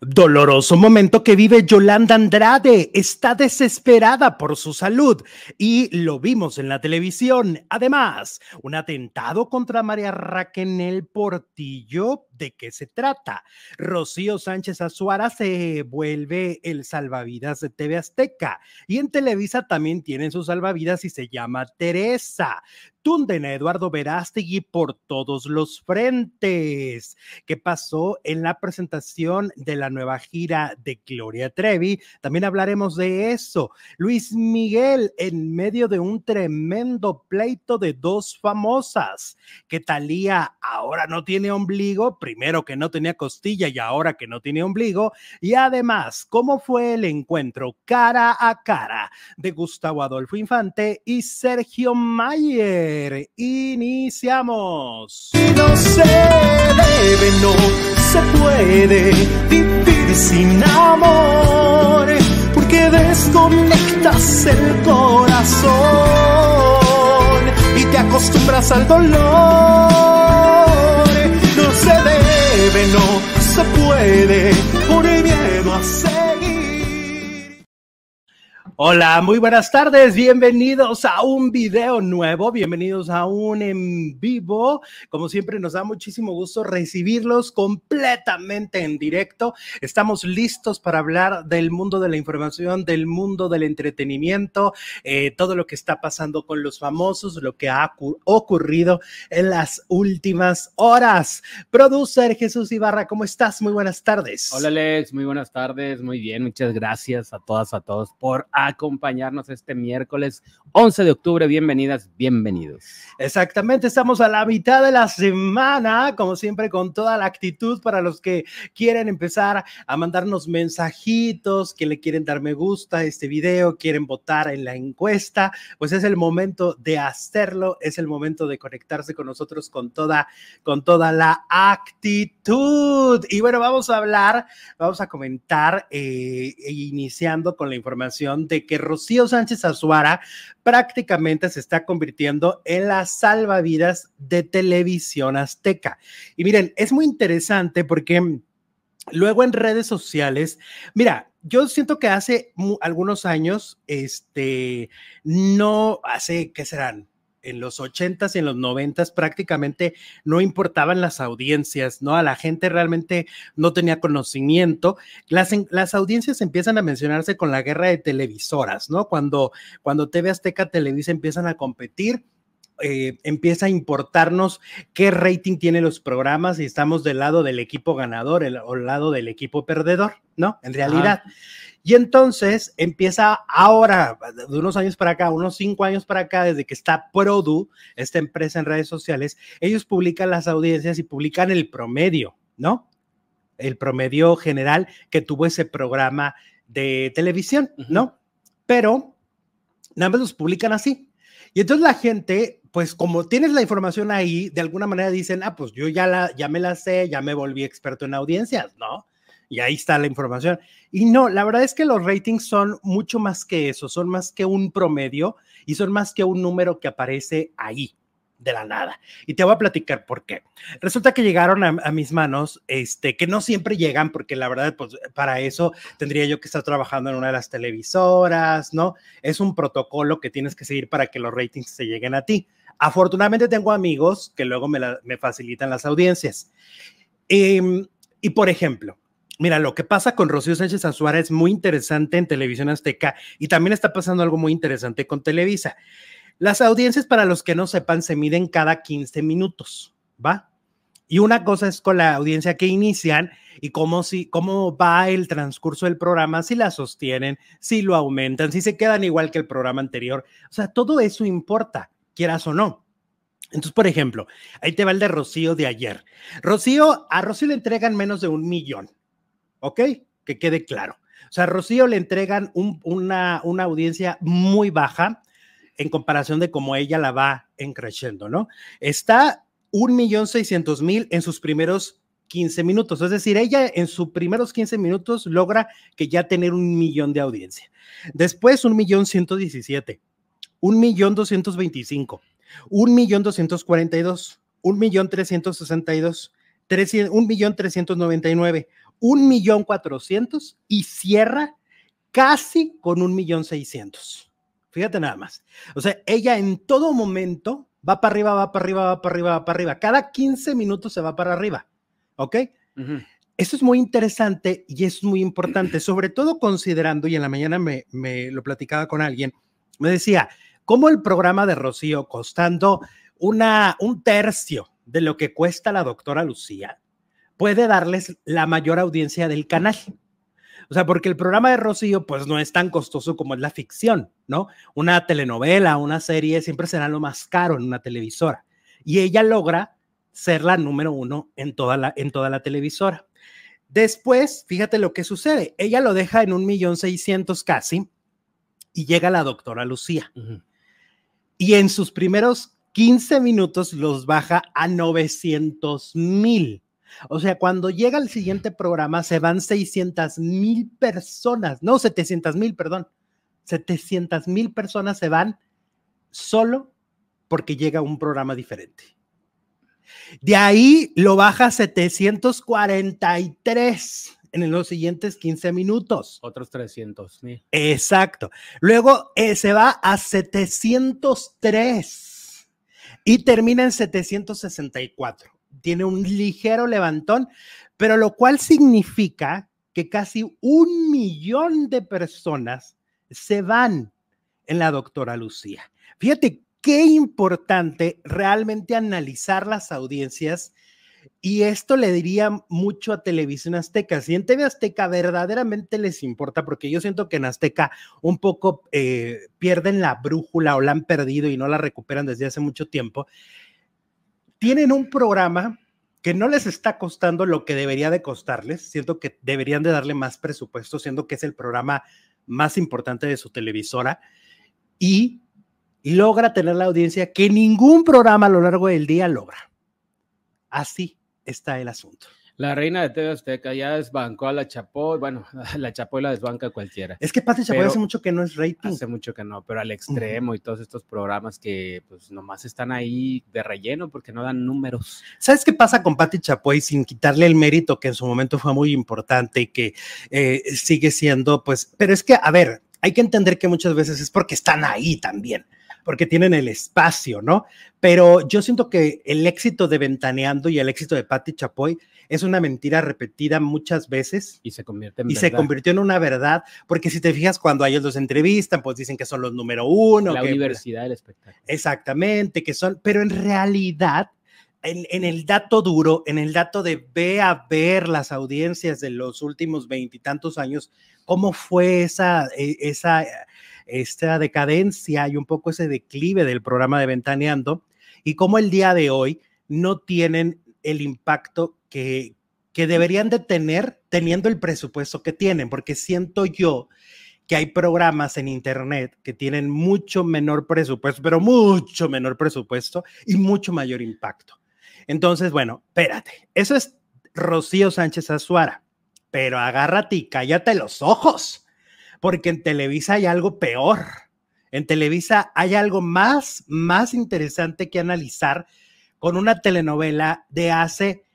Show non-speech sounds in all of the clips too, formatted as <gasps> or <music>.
Doloroso momento que vive Yolanda Andrade. Está desesperada por su salud y lo vimos en la televisión. Además, un atentado contra María Raquel Portillo. ¿De qué se trata? Rocío Sánchez Azuara se vuelve el salvavidas de TV Azteca y en Televisa también tienen su salvavidas y se llama Teresa tunden a Eduardo Verástegui por todos los frentes. ¿Qué pasó en la presentación de la nueva gira de Gloria Trevi? También hablaremos de eso. Luis Miguel en medio de un tremendo pleito de dos famosas. Que Talía ahora no tiene ombligo, primero que no tenía costilla y ahora que no tiene ombligo. Y además, ¿cómo fue el encuentro cara a cara de Gustavo Adolfo Infante y Sergio Mayer? Iniciamos. No se debe, no se puede vivir sin amor, porque desconectas el corazón y te acostumbras al dolor. Debe, no se puede, por el miedo a seguir. Hola, muy buenas tardes, bienvenidos a un video nuevo, bienvenidos a un en vivo. Como siempre, nos da muchísimo gusto recibirlos completamente en directo. Estamos listos para hablar del mundo de la información, del mundo del entretenimiento, eh, todo lo que está pasando con los famosos, lo que ha ocurrido en las últimas horas. Producer Jesús Ibarra, ¿cómo estás? Muy buenas tardes. Hola Alex, muy buenas tardes, muy bien, muchas gracias a todas, a todos por acompañarnos este miércoles 11 de octubre. Bienvenidas, bienvenidos. Exactamente, estamos a la mitad de la semana, como siempre, con toda la actitud para los que quieren empezar a mandarnos mensajitos, que le quieren dar me gusta a este video, quieren votar en la encuesta, pues es el momento de hacerlo, es el momento de conectarse con nosotros con toda, con toda la actitud. Y bueno, vamos a hablar, vamos a comentar, eh, iniciando con la información de que Rocío Sánchez Azuara prácticamente se está convirtiendo en la salvavidas de televisión azteca. Y miren, es muy interesante porque luego en redes sociales, mira, yo siento que hace algunos años, este, no, hace, ¿qué serán? En los ochentas y en los noventas prácticamente no importaban las audiencias, ¿no? A la gente realmente no tenía conocimiento. Las, las audiencias empiezan a mencionarse con la guerra de televisoras, ¿no? Cuando, cuando TV Azteca Televisa empiezan a competir. Eh, empieza a importarnos qué rating tienen los programas y estamos del lado del equipo ganador el, o del lado del equipo perdedor, ¿no? En realidad. Y entonces empieza ahora, de unos años para acá, unos cinco años para acá, desde que está Produ, esta empresa en redes sociales, ellos publican las audiencias y publican el promedio, ¿no? El promedio general que tuvo ese programa de televisión, ¿no? Pero nada más los publican así. Y entonces la gente, pues como tienes la información ahí, de alguna manera dicen, ah, pues yo ya, la, ya me la sé, ya me volví experto en audiencias, ¿no? y ahí está la información. Y no, la verdad es que los ratings son mucho más que eso, son más que un promedio y son más que un número que aparece ahí de la nada. Y te voy a platicar por qué. Resulta que llegaron a, mis manos, este, que no siempre llegan, porque la verdad, pues para eso tendría yo que estar trabajando en una de las televisoras, ¿no? Es un protocolo que tienes que seguir para que los ratings se lleguen a ti. Afortunadamente tengo amigos que luego me, facilitan las audiencias. Em, y por ejemplo, Mira, lo que pasa con Rocío Sánchez Azuara es muy interesante en Televisión Azteca y también está pasando algo muy interesante con Televisa. Las audiencias, para los que no sepan, se miden cada 15 minutos, ¿va? Y una cosa es con la audiencia que inician y cómo, si, cómo va el transcurso del programa, si la sostienen, si lo aumentan, si se quedan igual que el programa anterior. O sea, todo eso importa, quieras o no. Entonces, por ejemplo, ahí te va el de Rocío de ayer. Rocío, a Rocío le entregan menos de un millón. ¿ok? Que quede claro. O sea, a Rocío le entregan una, una audiencia muy baja en comparación de cómo ella la va encreciendo, ¿no? Está un millón seiscientos mil en sus primeros 15 minutos. Es decir, ella en sus primeros 15 minutos logra que ya tener un millón de audiencia. Después, un millón ciento diecisiete, un millón doscientos veinticinco, un millón doscientos cuarenta y dos, un millón trescientos sesenta y dos, un millón trescientos noventa y nueve, un millón cuatrocientos y cierra casi con un millón seiscientos. Fíjate nada más. O sea, ella en todo momento va para arriba, va para arriba, va para arriba, va para arriba. Cada 15 minutos se va para arriba. ¿Ok? Eso es muy interesante y es muy importante, sobre todo considerando, y en la mañana me, me lo platicaba con alguien, me decía, ¿cómo el programa de Rocío costando una, un tercio de lo que cuesta la doctora Lucía puede darles la mayor audiencia del canal? O sea, porque el programa de Rocío, pues no es tan costoso como es la ficción, ¿no? Una telenovela, una serie, siempre será lo más caro en una televisora. Y ella logra ser la número uno en toda la, en toda la televisora. Después, fíjate lo que sucede. Ella lo deja en un millón seiscientos casi y llega la doctora Lucía. Y en sus primeros 15 minutos los baja a 900 mil. O sea, cuando llega el siguiente programa se van 600 mil personas, no 700 mil, perdón, 700 mil personas se van solo porque llega un programa diferente. De ahí lo baja a 743 en los siguientes 15 minutos. Otros 300 mil. Exacto. Luego eh, se va a 703 y termina en 764. Tiene un ligero levantón, pero lo cual significa que casi un millón de personas se van en la doctora Lucía. Fíjate qué importante realmente analizar las audiencias y esto le diría mucho a Televisión Azteca. Si en TV Azteca verdaderamente les importa, porque yo siento que en Azteca un poco eh, pierden la brújula o la han perdido y no la recuperan desde hace mucho tiempo, tienen un programa que no les está costando lo que debería de costarles. Siento que deberían de darle más presupuesto, siendo que es el programa más importante de su televisora. Y logra tener la audiencia que ningún programa a lo largo del día logra. Así está el asunto. La reina de TV Azteca ya desbancó a la Chapoy, bueno, <laughs> la Chapoy la desbanca cualquiera. Es que Pati Chapoy hace mucho que no es rating. Hace mucho que no, pero al extremo y todos estos programas que pues nomás están ahí de relleno porque no dan números. ¿Sabes qué pasa con Pati Chapoy sin quitarle el mérito que en su momento fue muy importante y que eh, sigue siendo, pues, pero es que, a ver, hay que entender que muchas veces es porque están ahí también porque tienen el espacio, ¿no? Pero yo siento que el éxito de Ventaneando y el éxito de Patti Chapoy es una mentira repetida muchas veces. Y se convierte en Y se convirtió en una verdad, porque si te fijas, cuando ellos los entrevistan, pues dicen que son los número uno. La universidad del espectáculo. Exactamente, que son, pero en realidad en, en, el dato duro, en el dato de ve a ver las audiencias de los últimos veintitantos años, cómo fue esa, e, esa esta decadencia y un poco ese declive del programa de Ventaneando y cómo el día de hoy no tienen el impacto que, que deberían de tener teniendo el presupuesto que tienen, porque siento yo que hay programas en Internet que tienen mucho menor presupuesto, pero mucho menor presupuesto y mucho mayor impacto. Entonces, bueno, espérate, eso es Rocío Sánchez Azuara, pero agárrate y cállate los ojos porque en Televisa hay algo peor. En Televisa hay algo más, más interesante que analizar con una telenovela de hace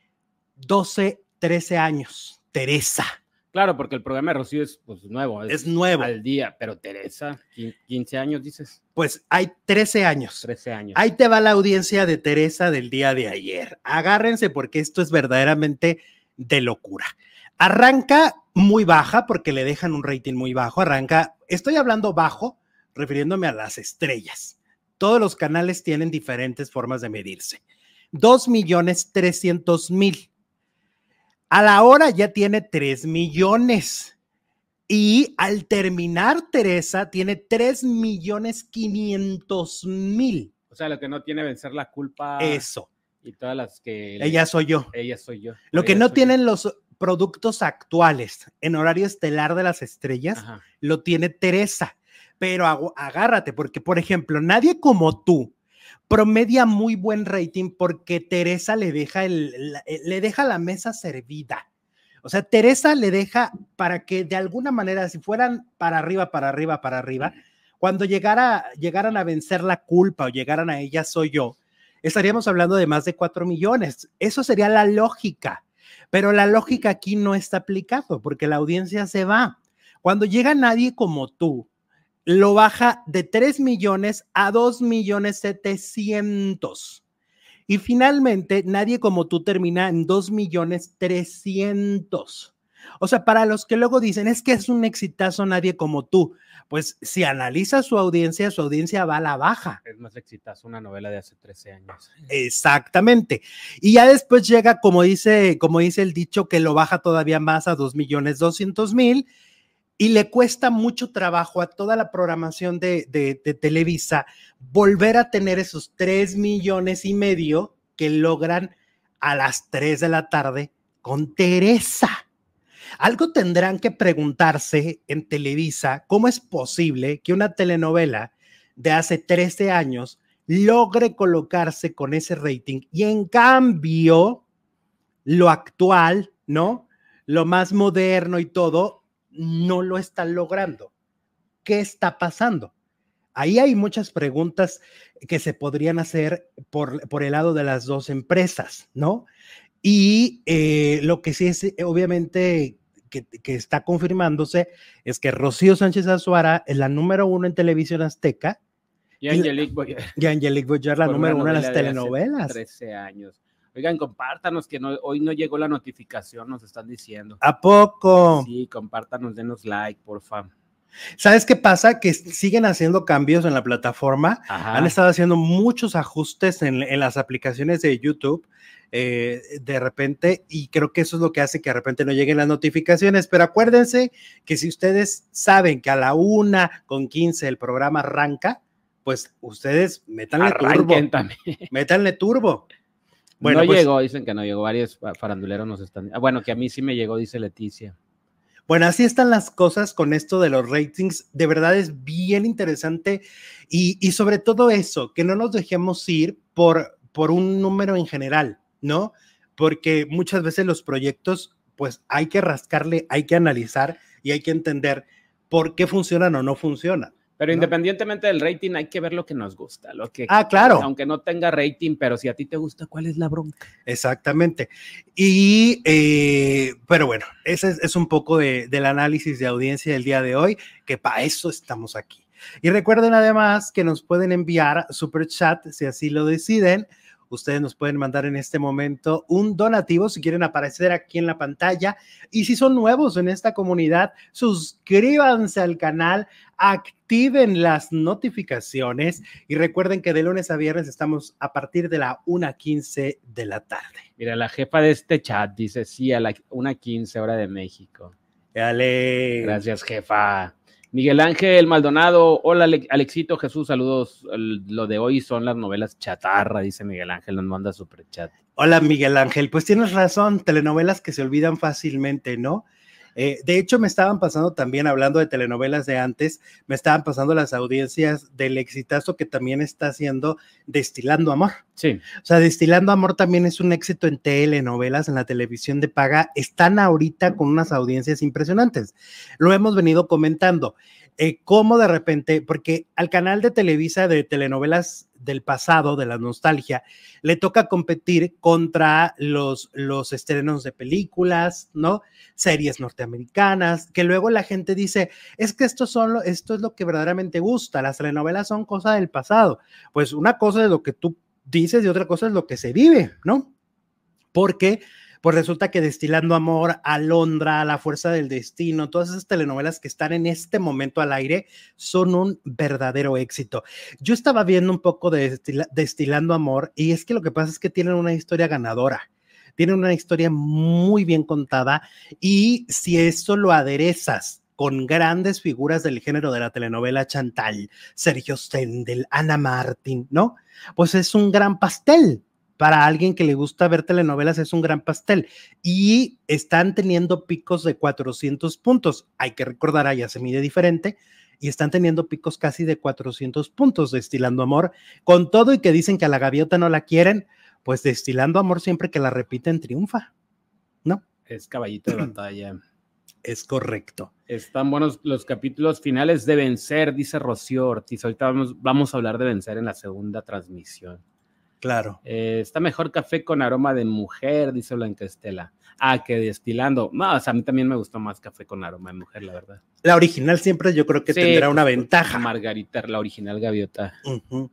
12, 13 años, Teresa. Claro, porque el programa de Rocío es pues, nuevo. Es, nuevo. Al día, pero Teresa, 15 años dices. Pues hay 13 años. 13 años. Ahí te va la audiencia de Teresa del día de ayer. Agárrense porque esto es verdaderamente de locura. Arranca muy baja porque le dejan un rating muy bajo. Arranca, estoy hablando bajo, refiriéndome a las estrellas. Todos los canales tienen diferentes formas de medirse. Dos millones trescientos mil. A la hora ya tiene tres millones. Y al terminar, Teresa tiene tres millones quinientos mil. O sea, lo que no tiene vencer la culpa. Eso. Y todas las que. Ella soy yo. Ella soy yo. Lo que no tienen los productos actuales en horario estelar de las estrellas lo tiene Teresa. Pero agárrate, porque por ejemplo, nadie como tú promedia muy buen rating porque Teresa le deja, el, eh, le deja la mesa servida. O sea, Teresa le deja para que de alguna manera, si fueran para arriba, para arriba, para arriba, cuando llegara, llegaran a vencer la culpa o llegaran a ella soy yo, estaríamos hablando de más de cuatro millones. Eso sería la lógica Pero la lógica aquí no está aplicado porque la audiencia se va. Cuando llega nadie como tú, lo baja de 3 millones a 2 millones 700. Y finalmente, nadie como tú termina en 2 millones 300. O sea, para los que luego dicen, es que es un exitazo nadie como tú, pues si analiza su audiencia, su audiencia va a la baja. Es más exitazo una novela de hace 13 años. Exactamente. Y ya después llega, como dice, como dice el dicho, que lo baja todavía más a 2 millones 200 mil y le cuesta mucho trabajo a toda la programación de, de, Televisa volver a tener esos 3 millones y medio que logran a las 3 de la tarde con Teresa. Algo tendrán que preguntarse en Televisa, ¿cómo es posible que una telenovela de hace 13 años logre colocarse con ese rating y en cambio lo actual, ¿no? Lo más moderno y todo, no lo están logrando. ¿Qué está pasando? Ahí hay muchas preguntas que se podrían hacer por, por el lado de las dos empresas, ¿no? Y eh, lo que sí es, eh, obviamente, que, está confirmándose es que Rocío Sánchez Azuara es la número uno en televisión azteca. Y Angelique Boyer. Y Angelique Boyer, la número uno en las telenovelas. 13 años. Oigan, compártanos que hoy no llegó la notificación, nos están diciendo. ¿A poco? Sí, compártanos, denos like, por favor. ¿Sabes qué pasa? Que siguen haciendo cambios en la plataforma. Han estado haciendo muchos ajustes en, las aplicaciones de YouTube. Eh, de repente, y creo que eso es lo que hace que de repente no lleguen las notificaciones. Pero acuérdense que si ustedes saben que a la una con 15 el programa arranca, pues ustedes métanle turbo. También. <laughs> Métanle turbo. Bueno, no pues llegó, dicen que no llegó, varios faranduleros nos están. Ah, bueno, que a mí sí me llegó, dice Leticia. Bueno, así están las cosas con esto de los ratings. De verdad es bien interesante y, y sobre todo eso, que no nos dejemos ir por, por un número en general, ¿no? Porque muchas veces los proyectos, pues hay que rascarle, hay que analizar y hay que entender por qué funcionan o no funcionan. Pero independientemente del rating, hay que ver lo que nos gusta. Lo que, ah, claro. Aunque no tenga rating, pero si a ti te gusta, ¿cuál es la bronca? Exactamente. Y, eh, pero bueno, ese es, un poco del análisis de audiencia del día de hoy, que para eso estamos aquí. Y recuerden además que nos pueden enviar super chat si así lo deciden Ustedes nos pueden mandar en este momento un donativo si quieren aparecer aquí en la pantalla. Y si son nuevos en esta comunidad, suscríbanse al canal, activen las notificaciones y recuerden que de lunes a viernes estamos a partir de la 1.15 de la tarde. Mira, la jefa de este chat dice sí a la 1.15 hora de México. Dale. Gracias, jefa. Miguel Ángel Maldonado, hola Alexito Jesús, saludos. Lo de hoy son las novelas chatarra, dice Miguel Ángel, nos manda super chat. Hola Miguel Ángel, pues tienes razón, telenovelas que se olvidan fácilmente, ¿no? Eh, de hecho, me estaban pasando también, hablando de telenovelas de antes, me estaban pasando las audiencias del exitazo que también está haciendo Destilando Amor. Sí. O sea, Destilando Amor también es un éxito en telenovelas, en la televisión de paga. Están ahorita con unas audiencias impresionantes. Lo hemos venido comentando. Eh, cómo de repente, porque al canal de Televisa de telenovelas del pasado, de la nostalgia, le toca competir contra los, los estrenos de películas, ¿no? Series norteamericanas, que luego la gente dice, es que esto, son, esto es lo que verdaderamente gusta, las telenovelas son cosa del pasado. Pues una cosa es lo que tú dices y otra cosa es lo que se vive, ¿no? Porque pues resulta que Destilando Amor, Alondra, La Fuerza del Destino, todas esas telenovelas que están en este momento al aire son un verdadero éxito. Yo estaba viendo un poco de Destilando Amor y es que lo que pasa es que tienen una historia ganadora. Tienen una historia muy bien contada y si eso lo aderezas con grandes figuras del género de la telenovela Chantal, Sergio Stendel, Ana Martín, ¿no? Pues es un gran pastel para alguien que le gusta ver telenovelas es un gran pastel y están teniendo picos de 400 puntos. Hay que recordar, allá se mide diferente y están teniendo picos casi de 400 puntos destilando amor, con todo y que dicen que a la gaviota no la quieren, pues destilando amor siempre que la repiten triunfa, ¿no? Es caballito de batalla. <clears throat> Es correcto. Están buenos los capítulos finales de Vencer, dice Rocío Ortiz. Ahorita vamos, vamos a hablar de Vencer en la segunda transmisión. Claro. Eh, está mejor café con aroma de mujer, dice Blanca Estela. Ah, que destilando. No, o sea, a mí también me gustó más café con aroma de mujer, la verdad. La original siempre yo creo que Sí, tendrá una pues, ventaja. Margarita, la original gaviota. Ujú.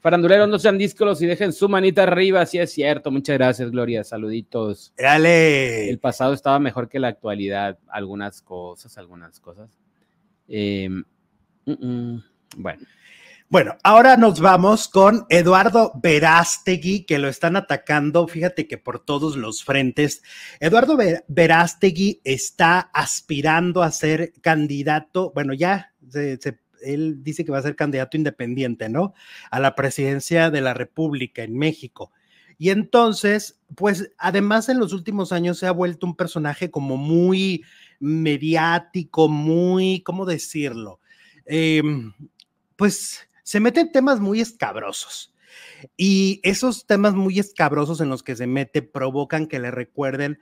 Faranduleros, no sean díscolos y dejen su manita arriba, sí es cierto. Muchas gracias, Gloria. Saluditos. Dale. El pasado estaba mejor que la actualidad. Algunas cosas, algunas cosas. Eh, mm, mm, bueno, Bueno, ahora nos vamos con Eduardo Verástegui, que lo están atacando, fíjate que por todos los frentes. Eduardo Ver- Verástegui está aspirando a ser candidato, bueno, ya él dice que va a ser candidato independiente, ¿no? A la presidencia de la República en México. Y entonces, pues además en los últimos años se ha vuelto un personaje como muy mediático, muy, ¿cómo decirlo? Em, pues se mete en temas muy escabrosos. Y esos temas muy escabrosos en los que se mete provocan que le recuerden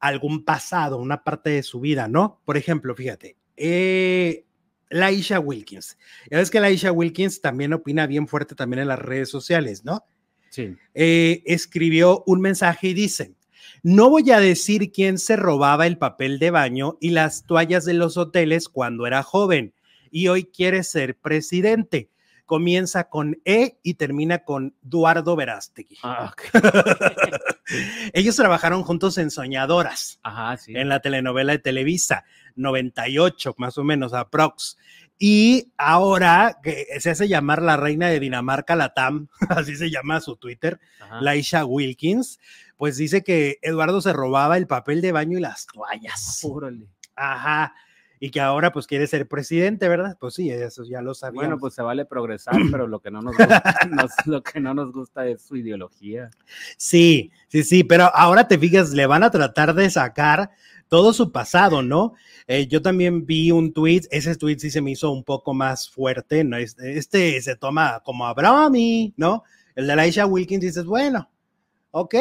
algún pasado, una parte de su vida, ¿no? Por ejemplo, fíjate, eh, Laisha Wilkins. Ya ves que Laisha Wilkins también opina bien fuerte también en las redes sociales, ¿no? sí. eh, escribió un mensaje y dice, no voy a decir quién se robaba el papel de baño y las toallas de los hoteles cuando era joven y hoy quiere ser presidente. Comienza con E y termina con Eduardo Verástegui. Ah. <laughs> Ellos trabajaron juntos en Soñadoras, Ajá, sí. en la telenovela de Televisa, 98 más o menos, aprox. Y ahora que se hace llamar la reina de Dinamarca, la TAM, <laughs> así se llama su Twitter, Ajá. Laisha Wilkins, pues dice que Eduardo se robaba el papel de baño y las toallas. Órale. Ajá. Y que ahora pues quiere ser presidente, ¿verdad? Pues sí, eso ya lo sabíamos. Bueno, pues se vale progresar, <clears throat> pero lo que no nos gusta, <laughs> nos- lo que no nos gusta es su ideología. Sí, sí, sí, pero ahora te fijas, le van a tratar de sacar todo su pasado, ¿no? Eh, yo también vi un tweet, ese tweet sí se me hizo un poco más fuerte, ¿no? Este, este se toma como a broma, ¿no? El de Laisha Wilkins dices, bueno, ok,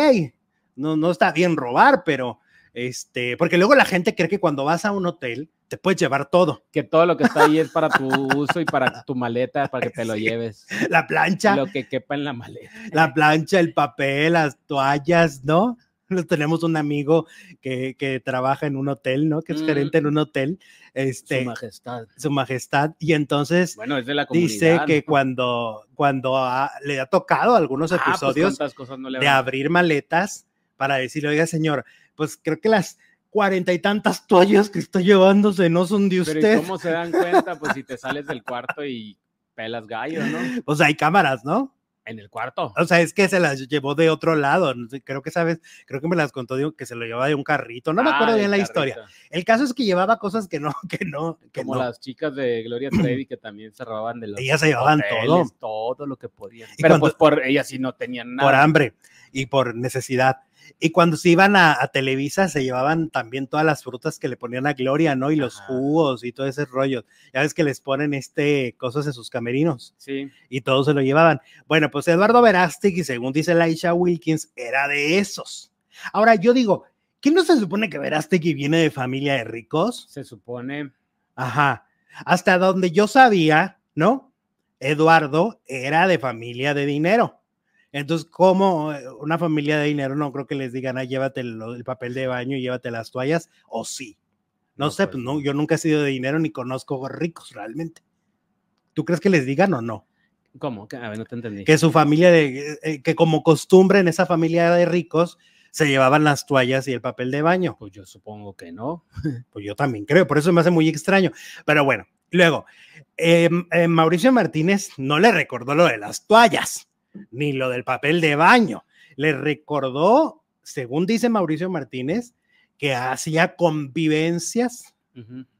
no, no está bien robar, pero este, porque luego la gente cree que cuando vas a un hotel te puedes llevar todo, Que todo lo que está ahí es para tu <laughs> uso y para tu maleta, para que te lo Sí. lleves. la plancha, Lo que quepa en la maleta. la plancha, el papel, las toallas, ¿no? Tenemos un amigo que, que trabaja en un hotel, ¿no? Que es Mm. gerente en un hotel, este, Su su, majestad. majestad, y entonces Bueno, es de la dice que ¿no? cuando, cuando le ha tocado algunos Ah, pues, episodios ¿cuántas cosas no le de abrir maletas para decirle, oiga, señor, pues creo que las cuarenta y tantas toallas que está llevándose no son de Pero ¿y usted. cómo se dan cuenta? Pues si te sales del cuarto y pelas gallo, ¿no? <laughs> O sea, hay cámaras, ¿no? En el cuarto. O sea, es que se las llevó de otro lado. Creo que sabes, creo que me las contó, digo, que se lo llevaba de un carrito. No me Ah, acuerdo bien del la historia. carrito. El caso es que llevaba cosas que no, <laughs> que no, que Como no. las chicas de Gloria Trevi que también se robaban de los Ellas se llevaban todo. hoteles, todo lo que podían. Y Pero cuando- pues por ellas sí no tenían nada. por hambre y por necesidad. Y cuando se iban a, a Televisa, se llevaban también todas las frutas que le ponían a Gloria, ¿no? Y los Ajá. jugos y todo ese rollo. Ya ves que les ponen este cosas en sus camerinos Sí. y todos se lo llevaban. Bueno, pues Eduardo Verástegui, según dice Laisha Wilkins, era de esos. Ahora yo digo, ¿qué no se supone que Verástegui viene de familia de ricos? Se supone. Ajá. Hasta donde yo sabía, ¿no? Eduardo era de familia de dinero. Entonces, como una familia de dinero, no creo que les digan, ah, llévate el, el papel de baño y llévate las toallas, o sí. No, No, sé, pues, pues, no, yo nunca he sido de dinero ni conozco ricos realmente. ¿Tú crees que les digan o no? ¿Cómo? A ver, no te entendí. Que su familia, de, eh, que como costumbre en esa familia de ricos, se llevaban las toallas y el papel de baño. Pues yo supongo que no. <laughs> Pues yo también creo, por eso me hace muy extraño. Pero bueno, luego, eh, eh, Mauricio Martínez no le recordó lo de las toallas, ni lo del papel de baño. Le recordó, según dice Mauricio Martínez, que hacía convivencias,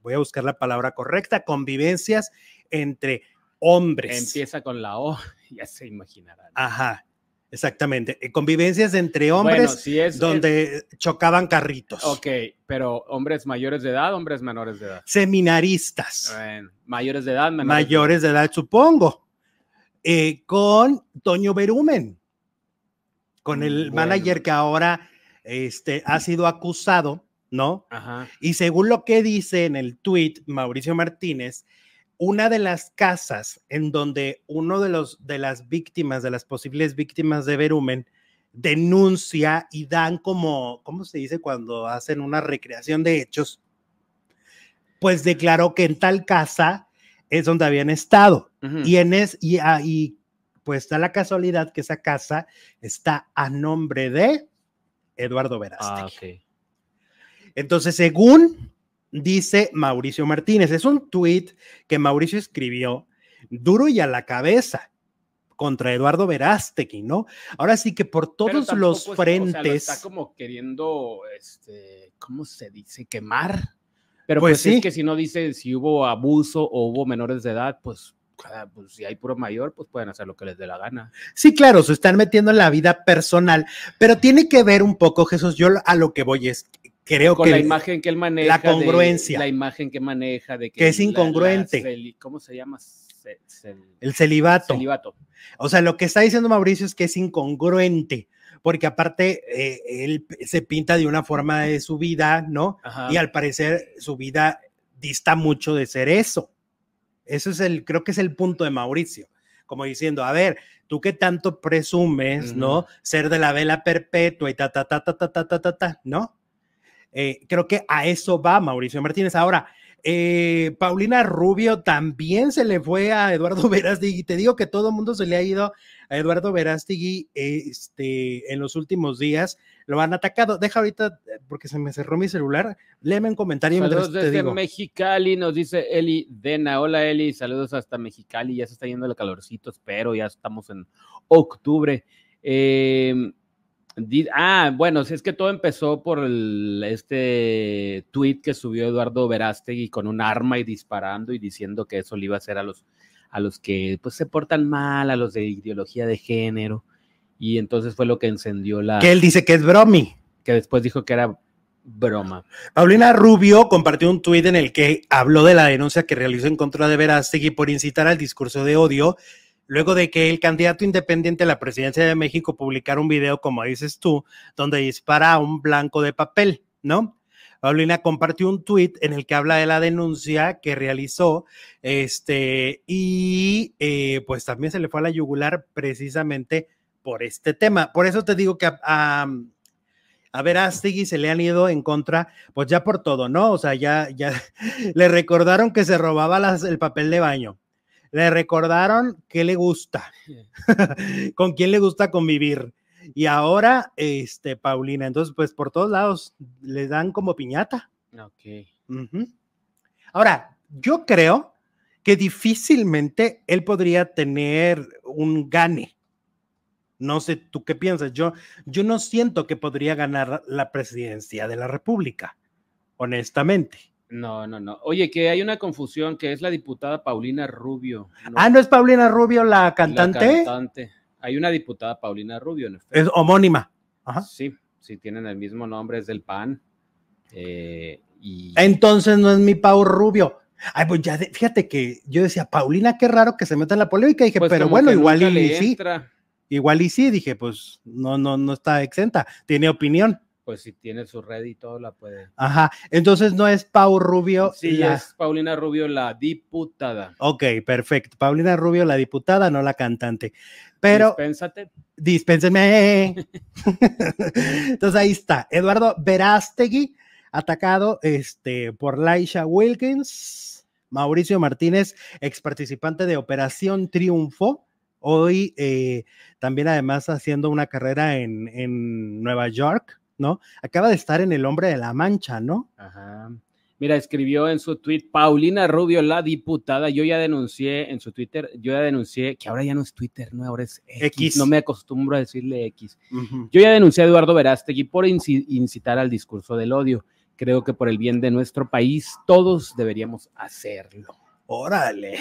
voy a buscar la palabra correcta, convivencias entre hombres. Empieza con la O, <laughs> ya se imaginarán. Ajá, exactamente. eh, Convivencias entre Bueno, hombres si es. donde chocaban carritos. Ok, pero hombres mayores de edad, hombres menores de edad. Seminaristas. Bueno, mayores de edad, menores mayores de edad, supongo, eh, con Toño Berumen, con el Mm, Bueno. manager que ahora este, ha sido acusado, ¿no? Ajá. Y según lo que dice en el tweet Mauricio Martínez, una de las casas en donde uno de los de las víctimas, de las posibles víctimas de Verumen, denuncia y dan como, ¿cómo se dice cuando hacen una recreación de hechos? Pues declaró que en tal casa es donde habían estado. Y en es, y, ah, y, pues da la casualidad que esa casa está a nombre de Eduardo Verástegui. Ah. Entonces, según dice Mauricio Martínez, es un tuit que Mauricio escribió duro y a la cabeza contra Eduardo Verástegui, ¿no? Ahora sí que por todos los es- o sea, lo frentes, está como queriendo, este, ¿cómo se dice? Quemar. Pero Pues pues, sí. es que si no dice si hubo abuso o hubo menores de edad, pues, pues si hay puro mayor, pues pueden hacer lo que les dé la gana. sí, claro, se están metiendo en la vida personal, pero tiene que ver un poco, Jesús, yo a lo que voy es, creo Con que la imagen que él maneja. de- congruencia. la imagen que maneja de que, Que es la- la incongruente. celi- ¿Cómo se llama? Ce- cel- el celibato, celibato. o sea, lo que está diciendo Mauricio es que es incongruente, porque aparte eh, él se pinta de una forma de su vida, ¿no? Ajá. y al parecer su vida dista mucho de ser eso. Eso es el, creo que es el punto de Mauricio, como diciendo, a ver, tú que tanto presumes. ¿no? Ser de la vela perpetua y ta, ta, ta, ta, ta, ta, ta, ta, ta, ¿no? Eh, creo que a eso va Mauricio Martínez. Ahora, eh, Paulina Rubio también se le fue a Eduardo <laughs> Verástegui. Te digo que todo el mundo se le ha ido a Eduardo Verástegui este, en los últimos días. Lo han atacado. Deja ahorita, porque se me cerró mi celular. Léeme un comentario Saludos te desde digo. Mexicali, nos dice Eli Dena. Hola Eli, saludos hasta Mexicali. Ya se está yendo el calorcito, espero. Ya estamos en octubre. Eh, ah, bueno, si es que todo empezó por el- este tweet que subió Eduardo Verástegui con un arma y disparando y diciendo que eso le iba a hacer a los, a los que pues se portan mal, a los de ideología de género. Y entonces fue lo que encendió la. Que él dice que es bromi. que después dijo que era broma. Paulina Rubio compartió un tuit en el que habló de la denuncia que realizó en contra de Verástegui por incitar al discurso de odio, luego de que el candidato independiente a la presidencia de México publicara un video, como dices tú, donde dispara a un blanco de papel, ¿no? Paulina compartió un tuit en el que habla de la denuncia que realizó, este, y eh, pues también se le fue a la yugular precisamente por este tema. Por eso te digo que a, a, a Verástegui se le han ido en contra, pues ya por todo, ¿no? O sea, ya, ya <laughs> le recordaron que se robaba las- el papel de baño. Le recordaron que le gusta, <laughs> con quién le gusta convivir. Y ahora, este, Paulina, entonces, pues por todos lados le dan como piñata. Ok. Ahora, yo creo que difícilmente él podría tener un gane. No sé, ¿tú qué piensas? Yo, yo no siento que podría ganar la presidencia de la República, honestamente. No, no, no. Oye, que hay una confusión, que es la diputada Paulina Rubio. Ah, ¿no es Paulina Rubio la la cantante? cantante. Hay una diputada Paulina Rubio, en efecto. Es homónima. Ajá. Sí, sí, tienen el mismo nombre, es del PAN. Eh, y Entonces no es mi Pau Rubio. Ay, pues ya, de- fíjate que yo decía, Paulina, qué raro que se meta en la polémica. Y dije, pues pero bueno, igual y sí. Igual y sí, dije, pues no, no, no está exenta, tiene opinión. Pues si tiene su red y todo, la puede. Ajá, entonces no es Pau Rubio. Sí, la- es Paulina Rubio, la diputada. Ok, perfecto. Paulina Rubio, la diputada, no la cantante. Pero Dispénsate. dispénsenme. <laughs> entonces ahí está. Eduardo Verástegui, atacado este, por Laisha Wilkins. Mauricio Martínez, ex participante de Operación Triunfo. Hoy eh, también además haciendo una carrera en, en Nueva York, ¿no? Acaba de estar en El Hombre de la Mancha, ¿no? Ajá. Mira, escribió en su tweet Paulina Rubio, la diputada. Yo ya denuncié en su Twitter, yo ya denuncié que ahora ya no es Twitter, no, ahora es X. X. No me acostumbro a decirle X. Yo ya denuncié a Eduardo Verástegui por inci- incitar al discurso del odio. Creo que por el bien de nuestro país, todos deberíamos hacerlo. Órale.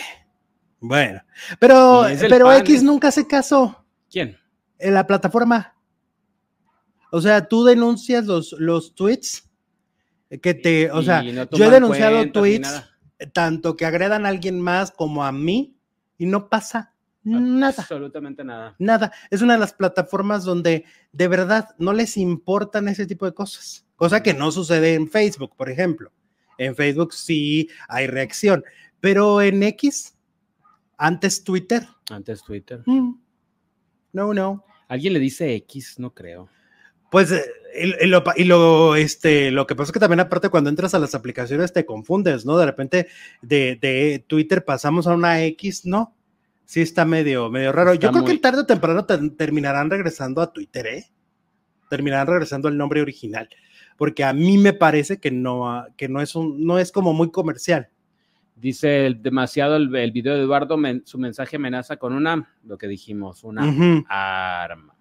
Bueno, pero, pero pan, X es- nunca se casó ¿Quién? en la plataforma. O sea, tú denuncias los, los tweets que te, o sea, no yo he denunciado cuentas tweets tanto que agredan a alguien más como a mí y no pasa nada. Absolutamente nada. Nada. Es una de las plataformas donde de verdad no les importan ese tipo de cosas. Cosa que no sucede en Facebook, por ejemplo. En Facebook sí hay reacción, pero en X, antes Twitter. Antes Twitter. mm, No, no. ¿Alguien le dice X? No creo. Pues eh, y, y lo, y lo, este, lo que pasa es que también aparte cuando entras a las aplicaciones te confundes, ¿no? De repente de, de Twitter pasamos a una X, ¿no? Sí está medio, medio raro. Está Yo creo muy- que tarde o temprano ter- terminarán regresando a Twitter, ¿eh? Terminarán regresando al nombre original, porque a mí me parece que no, ah, que no es un, no es como muy comercial. Dice el- demasiado el, el video de Eduardo, men- su mensaje amenaza con una, lo que dijimos, una arma.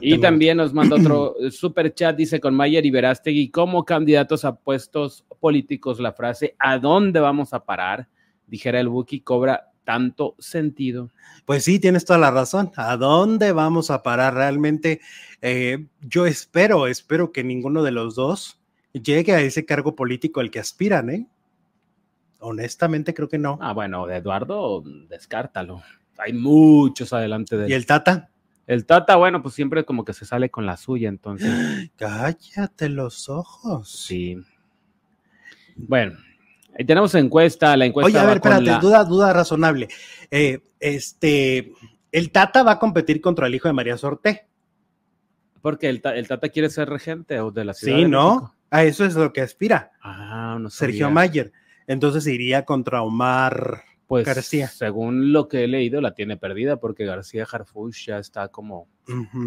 Y también nos manda otro <clears throat> super chat, dice con Mayer y Verástegui, como candidatos a puestos políticos, la frase ¿a dónde vamos a parar? Dijera el Wookiee, cobra tanto sentido. Pues sí, tienes toda la razón. ¿A dónde vamos a parar realmente? Eh, yo espero, espero que ninguno de los dos llegue a ese cargo político al que aspiran, ¿eh? Honestamente creo que no. Ah, bueno, Eduardo, descártalo. Hay muchos adelante de él. ¿Y el Tata? El Tata, bueno, pues siempre como que se sale con la suya, entonces <gasps> Cállate los ojos. sí. Bueno, ahí tenemos encuesta, la encuesta Oye, a ver, espérate, la- duda, duda razonable. Eh, este, el Tata va a competir contra el hijo de María Sorté. porque el, el Tata quiere ser regente o de la ciudad Sí, de ¿no? México. A eso es lo que aspira Ah, no Sergio sabía. Mayer. Entonces iría contra Omar. Pues García. según lo que he leído, la tiene perdida porque García Harfuch ya está como,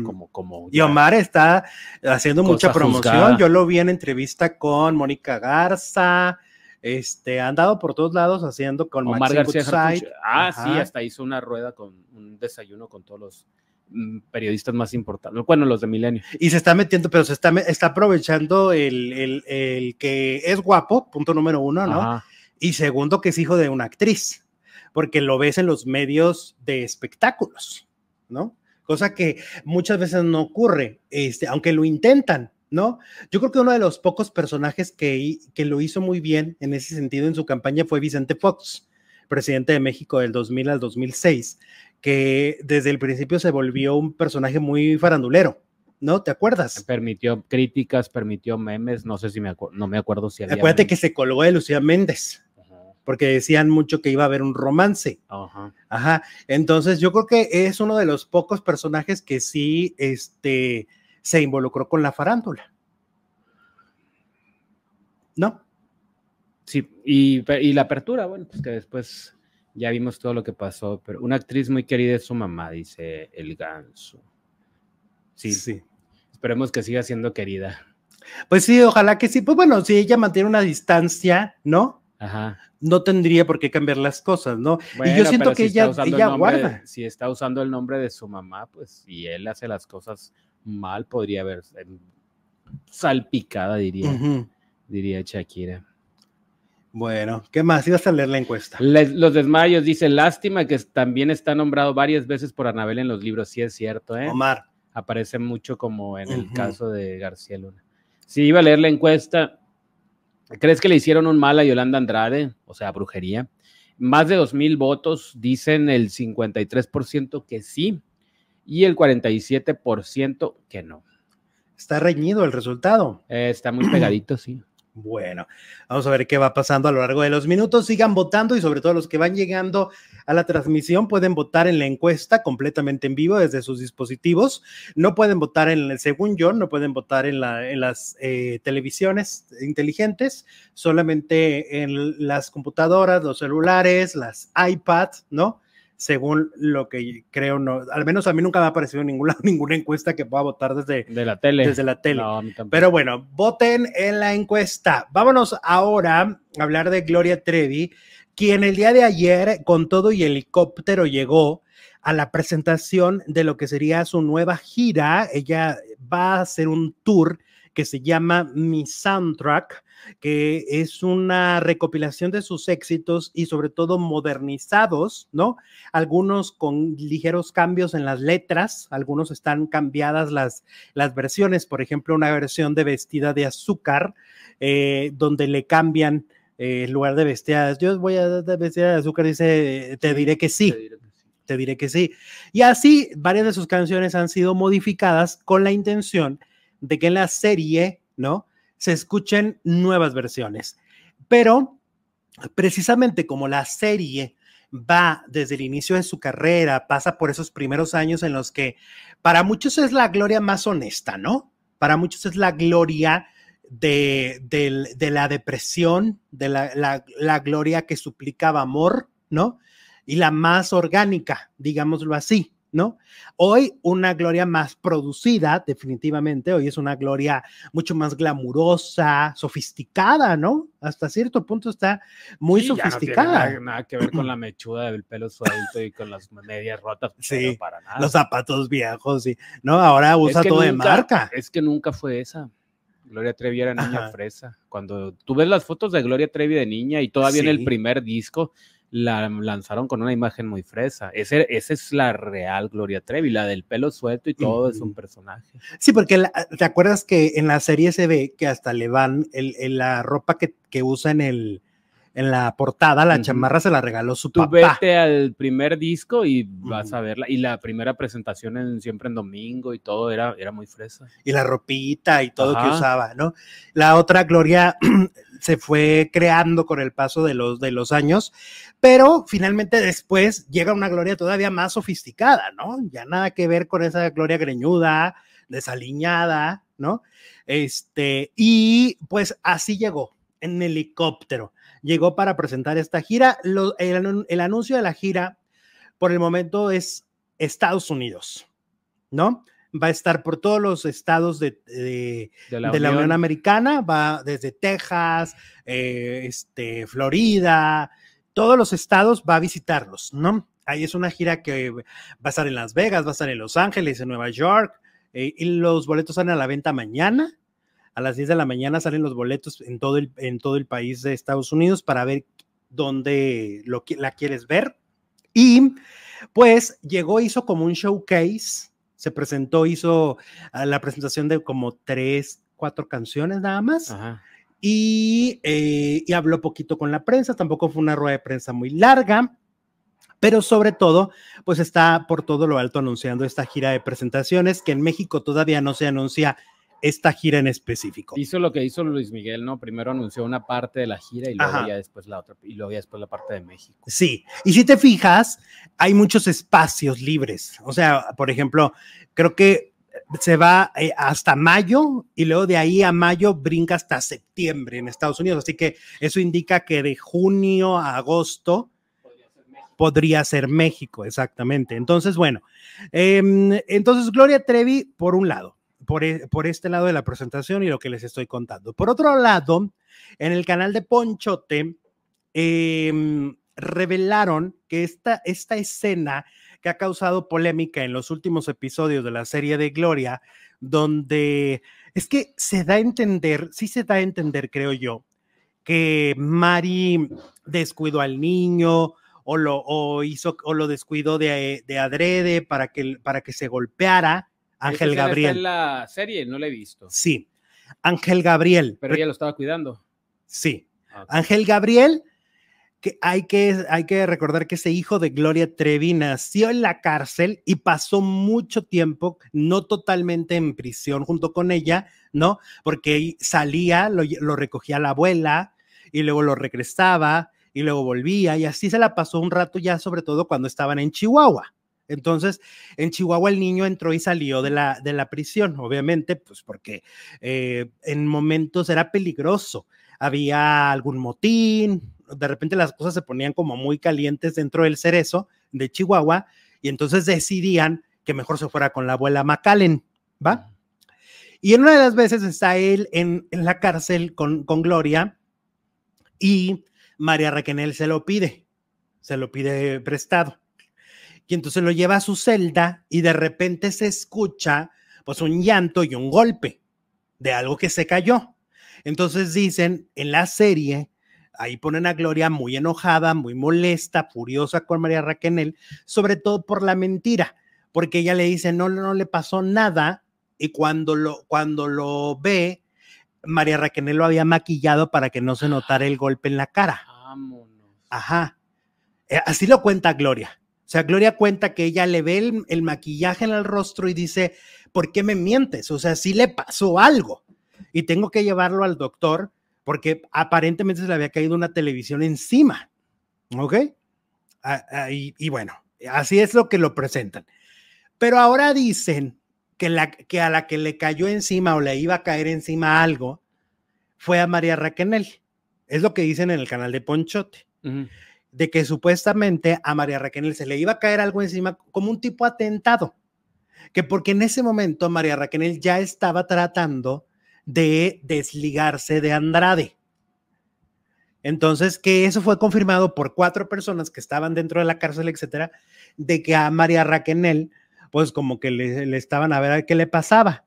como, como. Y Omar está haciendo mucha promoción. juzgada. Yo lo vi en entrevista con Mónica Garza. Este, ha andado por todos lados haciendo con Omar Maxine García. Harfuch. Ah, sí, hasta hizo una rueda con un desayuno con todos los mm, periodistas más importantes. Bueno, los de Milenio. Y se está metiendo, pero se está, está aprovechando el, el- el que es guapo, punto número uno, ¿no? Ajá. Y segundo, que es hijo de una actriz, porque lo ves en los medios de espectáculos, ¿no? Cosa que muchas veces no ocurre, este, aunque lo intentan, ¿no? Yo creo que uno de los pocos personajes que, que lo hizo muy bien en ese sentido en su campaña fue Vicente Fox, presidente de México del 2000 al 2006, que desde el principio se volvió un personaje muy farandulero, ¿no? ¿Te acuerdas? Permitió críticas, permitió memes, no sé si me acuerdo, no me acuerdo si había. Acuérdate que se colgó de Lucía Méndez, porque decían mucho que iba a haber un romance. ajá. Ajá, entonces yo creo que es uno de los pocos personajes que sí este, se involucró con la farándula. ¿No? Sí, y, y la apertura, bueno, pues que después ya vimos todo lo que pasó, pero una actriz muy querida es su mamá, dice el ganso. Sí, esperemos que siga siendo querida. Pues sí, ojalá que sí. Pues bueno, si ella mantiene una distancia, ¿no? Ajá. No tendría por qué cambiar las cosas, ¿no? y yo siento que si ella, el guarda. Si está usando el nombre de su mamá, pues, y él hace las cosas mal, podría haber eh, salpicada, diría, diría Shakira. Bueno, ¿qué más? Ibas a leer la encuesta. Les- los desmayos, dice, lástima que también está nombrado varias veces por Anabel en los libros, sí es cierto, ¿eh? Omar. aparece mucho como en el caso de García Luna. Si iba a leer la encuesta, ¿crees que le hicieron un mal a Yolanda Andrade? O sea, brujería. Más de dos mil votos, dicen el 53% que sí y el 47% que no. Está reñido el resultado. Eh, está muy pegadito, sí. Bueno, vamos a ver qué va pasando a lo largo de los minutos. Sigan votando y sobre todo los que van llegando a la transmisión pueden votar en la encuesta completamente en vivo desde sus dispositivos. No pueden votar en, según yo, no pueden votar en, la, las eh, televisiones inteligentes, solamente en las computadoras, los celulares, las iPads, ¿no? Según lo que creo, no, al menos a mí nunca me ha aparecido ninguna, <laughs> ninguna encuesta que pueda votar desde, De la tele. desde la tele. No. Pero bueno, voten en la encuesta. Vámonos ahora a hablar de Gloria Trevi, quien el día de ayer con todo y helicóptero llegó a la presentación de lo que sería su nueva gira. Ella va a hacer un tour que se llama Mi Soundtrack, que es una recopilación de sus éxitos y sobre todo modernizados, ¿no? Algunos con ligeros cambios en las letras, algunos están cambiadas las, las versiones, por ejemplo, una versión de vestida de azúcar, eh, donde le cambian eh, en lugar de vestida, yo voy a de vestida de azúcar, dice, te diré que sí Te diré que sí. te diré que sí. Y así, varias de sus canciones han sido modificadas con la intención de que en la serie, ¿no? Se escuchen nuevas versiones. Pero precisamente como la serie va desde el inicio de su carrera, pasa por esos primeros años en los que para muchos es la gloria más honesta, ¿no? Para muchos es la gloria de, de la depresión, de la, la, la, gloria que suplicaba amor, ¿no? Y la más orgánica, digámoslo así. ¿No? Hoy una gloria más producida, definitivamente, hoy es una gloria mucho más glamurosa, sofisticada, ¿no? Hasta cierto punto está muy Sí, ya no tiene sofisticada. nada, nada que ver con la mechuda del pelo suelto y con las medias rotas. <laughs> Sí, para nada. Los zapatos viejos, y, ¿no? Ahora usa Es que todo de marca. Es que nunca fue esa. Gloria Trevi era niña Ajá. fresa. Cuando tú ves las fotos de Gloria Trevi de niña y todavía en el primer disco la lanzaron con una imagen muy fresa. Ese, esa es la real Gloria Trevi, la del pelo suelto y todo es un personaje. Sí, porque la- ¿te acuerdas que en la serie se ve que hasta le van el, el- la ropa que, que usa en el en la portada, la chamarra se la regaló su Tú papá. vete al primer disco y vas a verla. Y la primera presentación en Siempre en Domingo y todo era, era muy fresa. y la ropita y todo que usaba, ¿no? La otra Gloria <clears throat> se fue creando con el paso de los, de los años, pero finalmente después llega una Gloria todavía más sofisticada, ¿no? Ya nada que ver con esa Gloria greñuda, desaliñada, ¿no? Este, y pues así llegó, en helicóptero. Llegó para presentar esta gira. El, el anuncio de la gira, por el momento, es Estados Unidos, ¿no? Va a estar por todos los estados de, de- De la, de la Unión. Americana, va desde Texas, eh, este, Florida, todos los estados va a visitarlos, ¿no? Ahí es una gira que va a estar en Las Vegas, va a estar en Los Ángeles, en Nueva York, eh, y los boletos salen a la venta mañana. A las 10 de la mañana salen los boletos en todo el, en todo el país de Estados Unidos para ver dónde lo, la quieres ver. Y pues llegó, hizo como un showcase, se presentó, hizo ah, la presentación de como tres, cuatro canciones nada más Ajá. y, eh, y habló poquito con la prensa, tampoco fue una rueda de prensa muy larga, pero sobre todo, pues está por todo lo alto anunciando esta gira de presentaciones que en México todavía no se anuncia esta gira en específico. Hizo lo que hizo Luis Miguel, ¿no? Primero anunció una parte de la gira y luego ya después la otra, y luego ya después la parte de México. Sí, y si te fijas, hay muchos espacios libres. O sea, por ejemplo, creo que se va eh, hasta mayo y luego de ahí a mayo brinca hasta septiembre en Estados Unidos. Así que eso indica que de junio a agosto podría ser México, exactamente. Entonces, bueno, em, entonces Gloria Trevi, por un lado, por, e- por este lado de la presentación y lo que les estoy contando. Por otro lado, en el canal de Ponchote, em, revelaron que esta, esta escena que ha causado polémica en los últimos episodios de la serie de Gloria, donde es que se da a entender, sí se da a entender, creo yo, que Mari descuidó al niño o lo, o hizo, o lo descuidó de, de adrede para que, para que se golpeara. Ángel escena está Gabriel. en la serie, no la he visto, Sí, Ángel Gabriel. pero ella lo estaba cuidando. Sí, Ah. Ángel Gabriel, que hay, que hay que recordar que ese hijo de Gloria Trevi nació en la cárcel y pasó mucho tiempo, no totalmente en prisión junto con ella, ¿no? Porque salía, lo, lo recogía la abuela y luego lo regresaba y luego volvía y así se la pasó un rato ya, sobre todo cuando estaban en Chihuahua. Entonces, en Chihuahua el niño entró y salió de la, de la prisión, obviamente, pues porque eh, en momentos era peligroso había algún motín, de repente las cosas se ponían como muy calientes dentro del cerezo de Chihuahua y entonces decidían que mejor se fuera con la abuela McAllen, ¿va? Y en una de las veces está él en, en la cárcel con, con Gloria y María Raquenel se lo pide, se lo pide prestado. Y entonces lo lleva a su celda y de repente se escucha pues un llanto y un golpe de algo que se cayó. Entonces dicen en la serie, ahí ponen a Gloria muy enojada, muy molesta, furiosa con María Raquenel, sobre todo por la mentira, porque ella le dice, no, no le pasó nada, y cuando lo, cuando lo ve, María Raquenel lo había maquillado para que no se notara el golpe en la cara. Vámonos. Ajá. Eh, Así lo cuenta Gloria. Sea, Gloria cuenta que ella le ve el, maquillaje en el rostro y dice, ¿por qué me mientes? O sea, sí le pasó algo y tengo que llevarlo al doctor porque aparentemente se le había caído una televisión encima. ¿Ok? Ah, ah, y, bueno, así es lo que lo presentan. Pero ahora dicen que, la, que a la que le cayó encima o le iba a caer encima algo fue a María Raquenel. Es lo que dicen en el canal de Ponchote. Ujú. De que supuestamente a María Raquenel se le iba a caer algo encima como un tipo atentado. Que porque en ese momento María Raquenel ya estaba tratando de desligarse de Andrade. Entonces, que eso fue confirmado por cuatro personas que estaban dentro de la cárcel, etcétera, de que a María Raquenel, pues como que le, le estaban a ver qué le pasaba.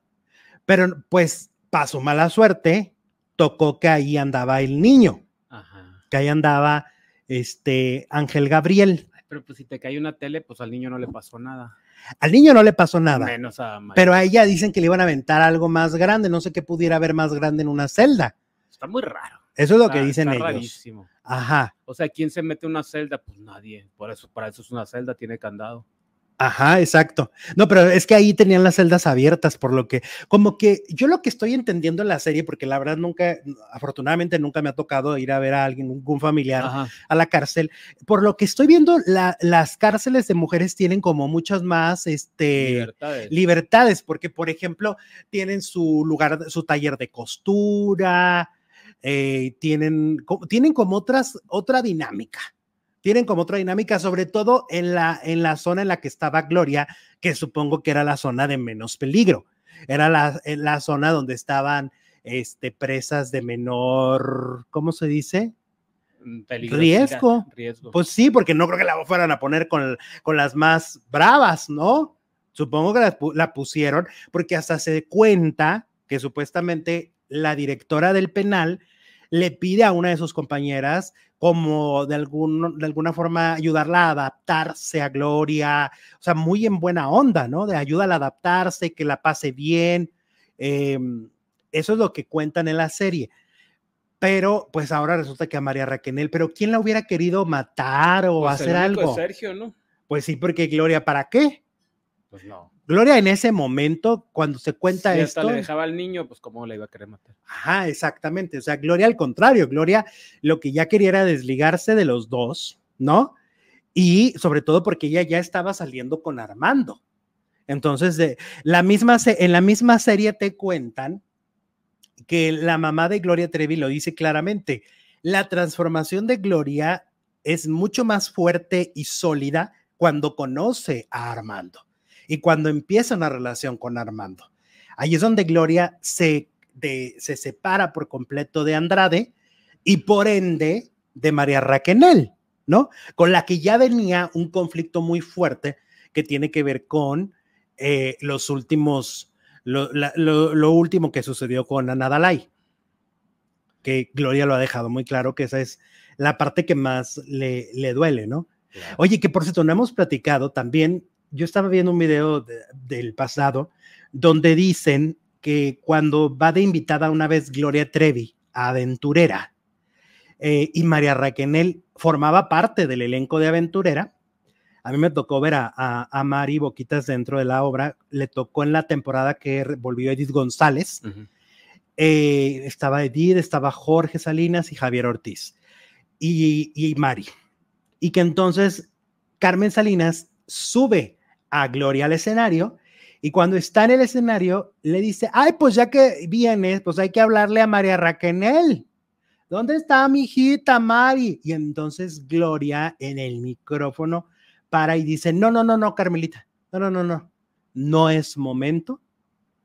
Pero pues, pasó mala suerte, tocó que ahí andaba el niño, Ajá. que ahí andaba este Ángel Gabriel. Ay, Pero pues si te cae una tele, pues al niño no le pasó nada. Al niño no le pasó nada, Menos a María. pero a ella dicen que le iban a aventar algo más grande, no sé qué pudiera haber más grande en una celda. Está muy raro. Eso es lo Está- que dicen está ellos. rarísimo. Ajá. O sea, ¿quién se mete en una celda? Pues nadie. Por eso, para eso es una celda, tiene candado. Ajá, exacto. No, pero es que ahí tenían las celdas abiertas, por lo que, como que yo lo que estoy entendiendo en la serie, porque la verdad nunca, afortunadamente nunca me ha tocado ir a ver a alguien, algún familiar Ajá. a la cárcel. Por lo que estoy viendo, la- las cárceles de mujeres tienen como muchas más, este, Libertades. libertades, porque por ejemplo, tienen su lugar, su taller de costura, eh, tienen, tienen como otras, otra dinámica. Tienen como otra dinámica, sobre todo en la, en la zona en la que estaba Gloria, que supongo que era la zona de menos peligro. Era la, en la zona donde estaban este, presas de menor, ¿cómo se dice? Mm, riesgo. Riesgo. Pues sí, porque no creo que la fueran a poner con, con las más bravas, ¿no? Supongo que la, la pusieron porque hasta se cuenta que supuestamente la directora del penal le pide a una de sus compañeras como de, algún, de alguna forma ayudarla a adaptarse a Gloria, o sea, muy en buena onda, ¿no? De ayuda a adaptarse, que la pase bien. Eh, eso es lo que cuentan en la serie. Pero pues ahora resulta que a María Raquenel, pero ¿quién la hubiera querido matar o Pues el hacer único algo? es Sergio, ¿no? Pues sí, porque Gloria, ¿para qué? Pues no. Gloria en ese momento, cuando se cuenta Si hasta esto, le dejaba al niño, pues cómo le iba a querer matar. ajá, exactamente, o sea, Gloria al contrario, Gloria lo que ya quería era desligarse de los dos, ¿no? Y sobre todo porque ella ya estaba saliendo con Armando. Entonces, de, la misma, se- en la misma serie te cuentan que la mamá de Gloria Trevi lo dice claramente, la transformación de Gloria es mucho más fuerte y sólida cuando conoce a Armando y cuando empieza una relación con Armando. Ahí es donde Gloria se, de- se separa por completo de Andrade y por ende de María Raquenel, ¿no? Con la que ya venía un conflicto muy fuerte que tiene que ver con eh, los últimos, lo, la- lo- lo último que sucedió con Ana Dalai, que Gloria lo ha dejado muy claro que esa es la parte que más le, le duele, ¿no? Oye, que por cierto, no hemos platicado también. Yo estaba viendo un video de- del pasado donde dicen que cuando va de invitada una vez Gloria Trevi a Aventurera eh, y María Raquenel formaba parte del elenco de Aventurera, a mí me tocó ver a, a, a Mari Boquitas dentro de la obra, le tocó en la temporada que volvió Edith González, eh, estaba Edith, estaba Jorge Salinas y Javier Ortiz y, y Mari. Y que entonces Carmen Salinas sube a Gloria al escenario y cuando está en el escenario le dice, ay, pues ya que vienes, pues hay que hablarle a María Raquenel. ¿Dónde está mi hijita Mari? Y entonces Gloria en el micrófono para y dice, no, no, no, no, Carmelita, no, no, no, no, no es momento,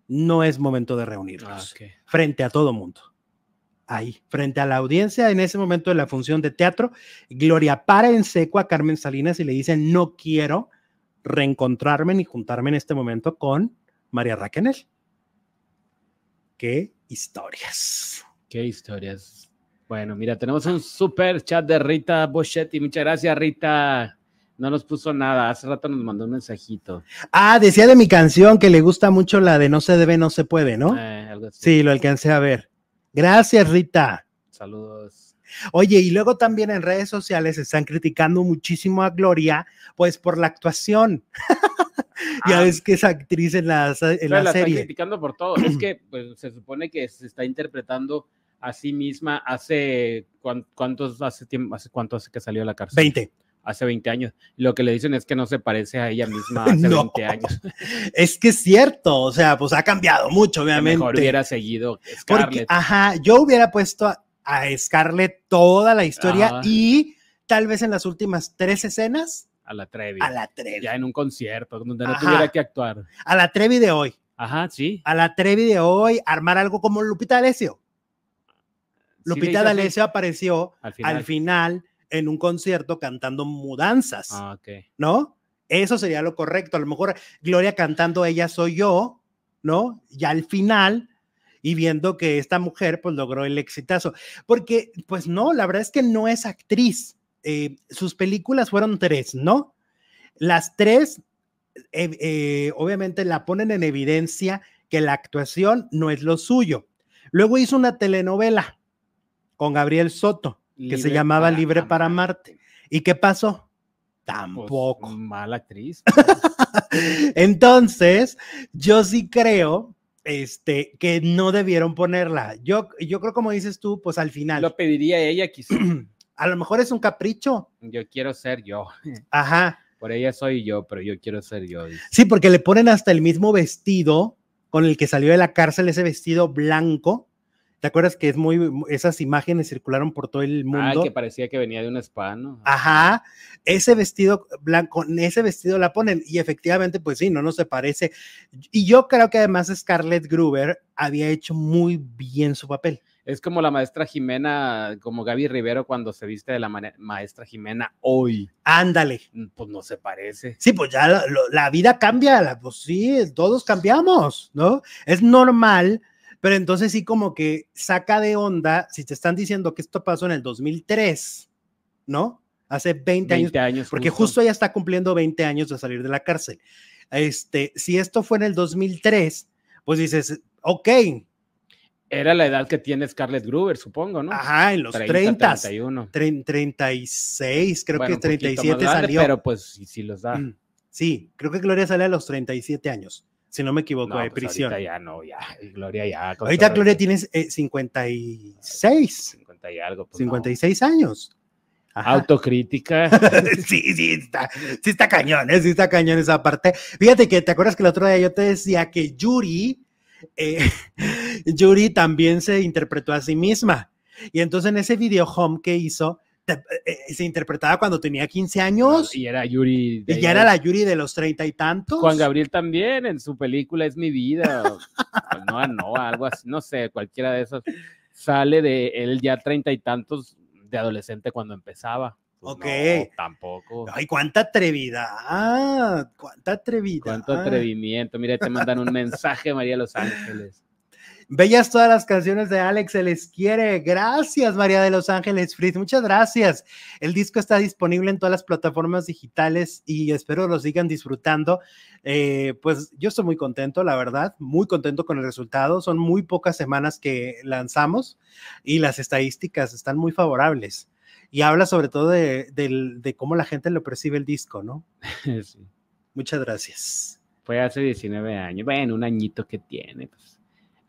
no es momento de reunirnos Ah, frente a todo mundo. Ahí, frente a la audiencia, en ese momento de la función de teatro, Gloria para en seco a Carmen Salinas y le dice, no quiero reencontrarme ni juntarme en este momento con María Raquenel. Qué historias. Qué historias. Bueno, mira, tenemos un super chat de Rita Boschetti. Muchas gracias, Rita. No nos puso nada. Hace rato nos mandó un mensajito. Ah, decía de mi canción que le gusta mucho la de No se debe, no se puede, ¿no? Eh, algo así. Sí, lo alcancé a ver. Gracias, Rita. Saludos. Oye, y luego también en redes sociales están criticando muchísimo a Gloria, pues por la actuación. <laughs> ya Ah, ves que es actriz en la, en la la están serie. criticando por todo. Es que <clears throat> pues, se supone que se está interpretando a sí misma hace cuán- cuántos hace tiempo, hace cuánto hace que salió de la cárcel. 20. Hace 20 años. Lo que le dicen es que no se parece a ella misma <laughs> hace No. 20 años. <laughs> Es que es cierto, o sea, pues ha cambiado mucho, Que obviamente. mejor hubiera seguido Porque, Scarlett. ajá, yo hubiera puesto a, a Scarlett toda la historia Ajá. y tal vez en las últimas tres escenas a la Trevi. a la Trevi. Ya en un concierto donde no Ajá. tuviera que actuar. A la Trevi de hoy. Ajá, sí. A la Trevi de hoy, armar algo como Lupita D'Alessio. Sí le Lupita así D'Alessio apareció al final. al final en un concierto cantando mudanzas, Ah, ok. ¿no? Eso sería lo correcto. A lo mejor Gloria cantando Ella soy yo, ¿no? Ya al final y viendo que esta mujer pues logró el exitazo. Porque pues no, la verdad es que no es actriz. Eh, sus películas fueron tres, ¿no? Las tres, eh, eh, obviamente la ponen en evidencia que la actuación no es lo suyo. Luego hizo una telenovela con Gabriel Soto que se llamaba para Libre para. Amarte. ¿Y qué pasó? Pues, Tampoco. mala actriz. <laughs> Entonces, yo sí creo este, que no debieron ponerla. Yo, yo creo, como dices tú, pues al final, Lo pediría ella, quizá. <clears throat> a lo mejor es un capricho. Yo quiero ser yo. <laughs> Ajá. Por ella soy yo, pero yo quiero ser yo. Sí, porque le ponen hasta el mismo vestido con el que salió de la cárcel, ese vestido blanco. ¿Te acuerdas que es muy, esas imágenes circularon por todo el Ah, mundo? que parecía que venía de un spa, ¿no? Ajá, ese vestido blanco, ese vestido la ponen y efectivamente, pues sí, no, no se parece. Y yo creo que además Scarlett Gruber había hecho muy bien su papel. Es como la maestra Jimena, como Gaby Rivero cuando se viste de la maestra Jimena hoy. Ándale. Mm, Pues no se parece. Sí, pues ya la, vida cambia, la- pues sí, todos cambiamos, ¿no? Es normal, pero entonces sí como que saca de onda si te están diciendo que esto pasó en el 2003, ¿no? Hace 20, años, 20 años. porque justo ella está cumpliendo 20 años de salir de la cárcel. Este, si esto fue en el 2003, pues dices, ok, Era la edad que tiene Scarlett Gruber, supongo, ¿no? ajá, en los 30, 31. 36, creo Bueno, que un poquito más 37 grande, salió. Pero pues sí, sí los da. Mm, Sí, creo que Gloria sale a los 37 años, si no me equivoco, No, de pues prisión. ahorita ya no, ya. Gloria ya. Ahorita Gloria eso, tiene eh, 56, 50 y algo. pues, no. 56 años. Ajá. Autocrítica. <laughs> sí, sí, está, sí está cañón, ¿eh? sí está cañón esa parte. Fíjate que te acuerdas que el otro día yo te decía que Yuri, eh, <laughs> Yuri también se interpretó a sí misma. Y entonces en ese video home que hizo, se interpretaba cuando tenía 15 años y era Yuri. de y ya era la Yuri de los treinta y tantos. Juan Gabriel también en su película Es mi vida. o no, no, algo así, no sé, cualquiera de esos. Sale de él ya treinta y tantos de adolescente cuando empezaba. Pues Ok. no, tampoco. Ay, cuánta atrevidad, cuánta atrevidad. Cuánto atrevimiento. Mira, te mandan un mensaje, María Los Ángeles. Bellas todas las canciones de Alex, se les quiere. Gracias, María de Los Ángeles Fritz. Muchas gracias. El disco está disponible en todas las plataformas digitales y espero lo sigan disfrutando. Eh, pues yo estoy muy contento, la verdad, muy contento con el resultado. Son muy pocas semanas que lanzamos y las estadísticas están muy favorables. Y habla sobre todo de, de cómo la gente lo percibe el disco, ¿no? <laughs> Sí. Muchas gracias. Fue hace 19 años. Bueno, un añito que tiene. pues.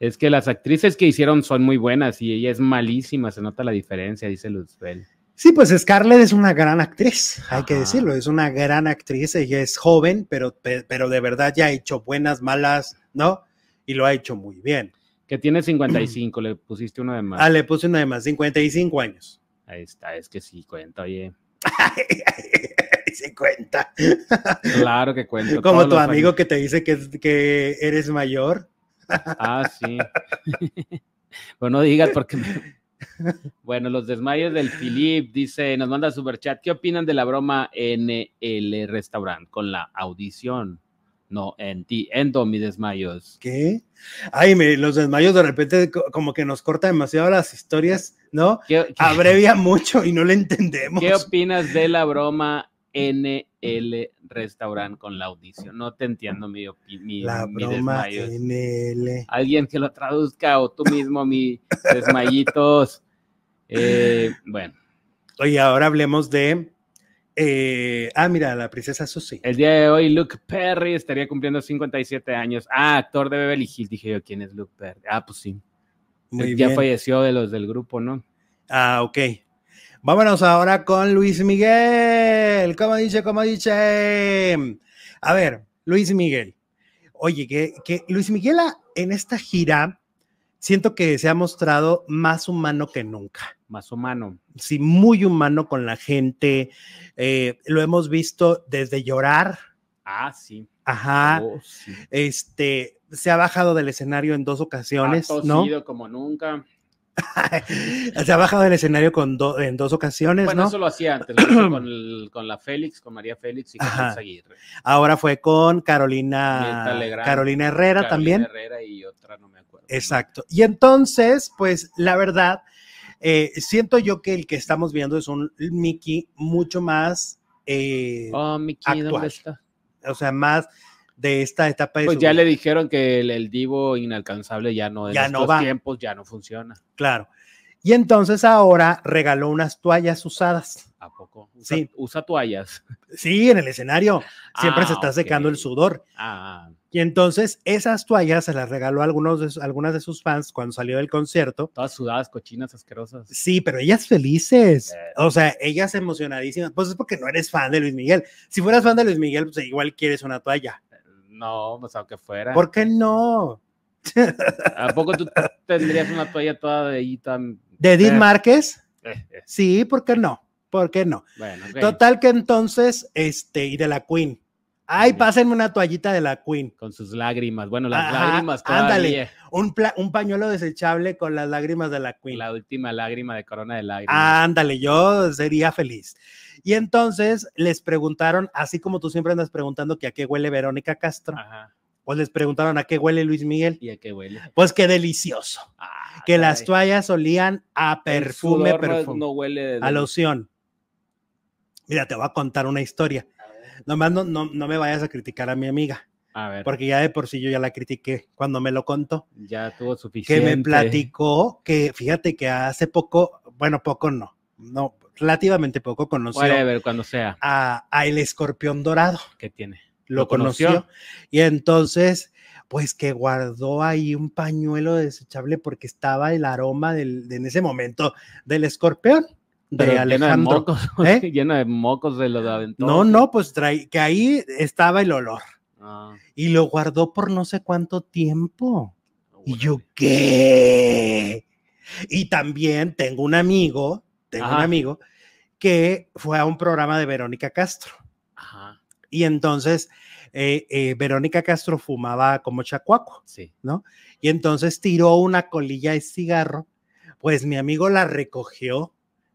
Es que las actrices que hicieron son muy buenas y ella es malísima, se nota la diferencia, dice Luzbel. Sí, pues Scarlett es una gran actriz, hay que decirlo, es una gran actriz, ella es joven, pero, pe- pero de verdad ya ha hecho buenas, malas, ¿no? Y lo ha hecho muy bien. Que tiene 55, le pusiste uno de más. Ah, le puse una de más, 55 años. Ahí está, es que sí, cuenta, oye. <laughs> Se cuenta. Claro que cuento. Como tu amigo años. que te dice que, que eres mayor. Ah, sí. <laughs> Pero no digas porque. me- <laughs> Bueno, los desmayos del Philip dice, nos manda superchat. ¿Qué opinan de la broma en el restaurante con la audición? No, en ti, endo mis desmayos. ¿Qué? Ay, me, los desmayos de repente co- como que nos corta demasiado las historias, ¿no? ¿Qué, qué- Abrevia mucho y no le entendemos. qué opinas de la broma en el restaurante con la audición? No te entiendo mi, opi- mi, La mi broma el... alguien que lo traduzca o tú mismo, mi desmayitos. Eh, bueno, Oye, ahora hablemos de. eh, ah, mira, la princesa Susie. el día de hoy Luke Perry estaría cumpliendo 57 años. Ah, actor de Beverly Hills. Dije yo, ¿quién es Luke Perry? Ah, pues sí. Muy ya bien. falleció de los del grupo, ¿no? Ah, ok. Vámonos ahora con Luis Miguel. ¿Cómo dice? ¿Cómo dice? A ver, Luis Miguel. Oye, que, que Luis Miguel a- en esta gira siento que se ha mostrado más humano que nunca. Más humano. Sí, muy humano con la gente. Eh, lo hemos visto desde llorar. Ah, sí. Ajá. Oh, sí. Este se ha bajado del escenario en dos ocasiones, Ha ¿no? tosido como nunca. <laughs> se ha bajado del escenario con do- en dos ocasiones, Bueno, ¿no? eso lo hacía antes, lo hizo con, el- <clears throat> con la Félix, con María Félix y con Aguirre. Ahora fue con Carolina, Legrand, Carolina Herrera Carolina también. Herrera y otra, no me acuerdo. Exacto. Y entonces, pues la verdad, eh, siento yo que el que estamos viendo es un Mickey mucho más, eh, Oh, ¿dónde actual. está? o sea, más de esta etapa de Pues ya vida. le dijeron que el, el divo inalcanzable ya no en Ya no va. tiempos ya no funciona. Claro. Y entonces ahora regaló unas toallas usadas. ¿A poco? Usa, Sí. usa toallas. Sí, en el escenario. Siempre Ah, se está ok. secando el sudor. Ah, Y entonces esas toallas se las regaló a algunos de, algunas de sus fans cuando salió del concierto. todas sudadas, cochinas, asquerosas. Sí, pero ellas felices. Eh. O sea, ellas emocionadísimas. Pues es porque no eres fan de Luis Miguel. Si fueras fan de Luis Miguel, pues igual quieres una toalla. No, pues aunque fuera. ¿Por qué no? ¿A poco tú tendrías una toalla toda de ahí tan... ¿De Edith. Márquez? eh, eh, Sí, ¿por qué no? ¿Por qué no? Bueno. Total que entonces, este, y de la Queen. Ay, pásenme una toallita de la Queen. Con sus lágrimas. Bueno, las Ajá, lágrimas ándale. todavía. Un, pla- un pañuelo desechable con las lágrimas de la Queen. La última lágrima de corona de lágrimas. Ándale, yo sería feliz. Y entonces les preguntaron, así como tú siempre andas preguntando que a qué huele Verónica Castro, Ajá. pues les preguntaron a qué huele Luis Miguel. ¿Y a qué huele? Pues qué delicioso. Ah, Que las toallas olían a perfume, perfume, No, huele de- a loción. Mira, te voy a contar una historia. Nomás no, no, no me vayas a criticar a mi amiga, A ver, porque ya de por sí yo ya la critiqué cuando me lo contó. ya tuvo Que suficiente. me platicó que, fíjate que hace poco, bueno, poco no, no, relativamente poco conoció Whatever, cuando sea. a, a el escorpión dorado. ¿Qué tiene? Lo, ¿Lo conoció? conoció? y entonces, pues que guardó ahí un pañuelo desechable porque estaba el aroma del, de- en ese momento del escorpión de Pero lleno de Alejandro. mocos. <laughs> ¿Eh? lleno de mocos de los. No, no, pues trae, que ahí estaba el olor Ah, y lo guardó por no sé cuánto tiempo. Y yo. ¿qué? Y también tengo un amigo, tengo un amigo que fue a un programa de Verónica Castro. Ajá, Y entonces eh, eh, Verónica Castro fumaba como chacuaco, sí. ¿no? Y entonces tiró una colilla de cigarro, pues mi amigo la recogió,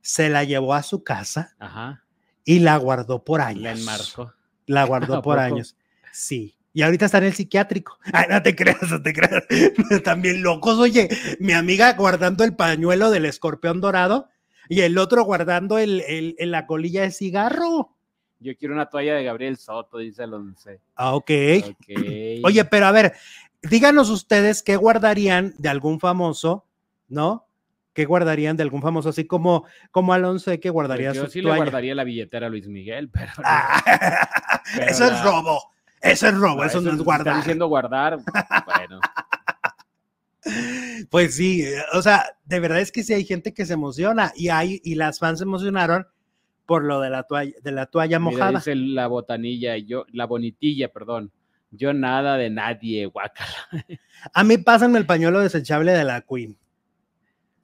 se la llevó a su casa Ajá. y la guardó por años. La enmarcó. La <laughs> guardó ¿A por años. Sí. Y ahorita está en el psiquiátrico. <laughs> Ay, no te creas, no te creas. <laughs> Están bien locos. Oye, mi amiga guardando el pañuelo del escorpión dorado y el otro guardando el, el- el- la colilla de cigarro. Yo quiero una toalla de Gabriel Soto, dice el 11. Ah, ok. Ok. Oye, pero a ver, díganos ustedes qué guardarían de algún famoso, ¿no? ¿Qué guardarían de algún famoso? Así como, como Alonso, ¿qué Pues guardaría yo su sí le toalla? guardaría la billetera a Luis Miguel, <laughs> pero. Ah, <laughs> Pero eso es robo. Eso es robo, Ah, eso, no es está guardar. diciendo guardar. Bueno, <laughs> Pues sí, eh, o sea, de verdad es que sí hay gente que se emociona y hay y las fans se emocionaron por lo de la toalla, de la toalla mira, mojada. dice la botanilla, yo, la bonitilla, perdón. Yo nada de nadie, guacala. A mí pásenme el pañuelo desechable de la Queen.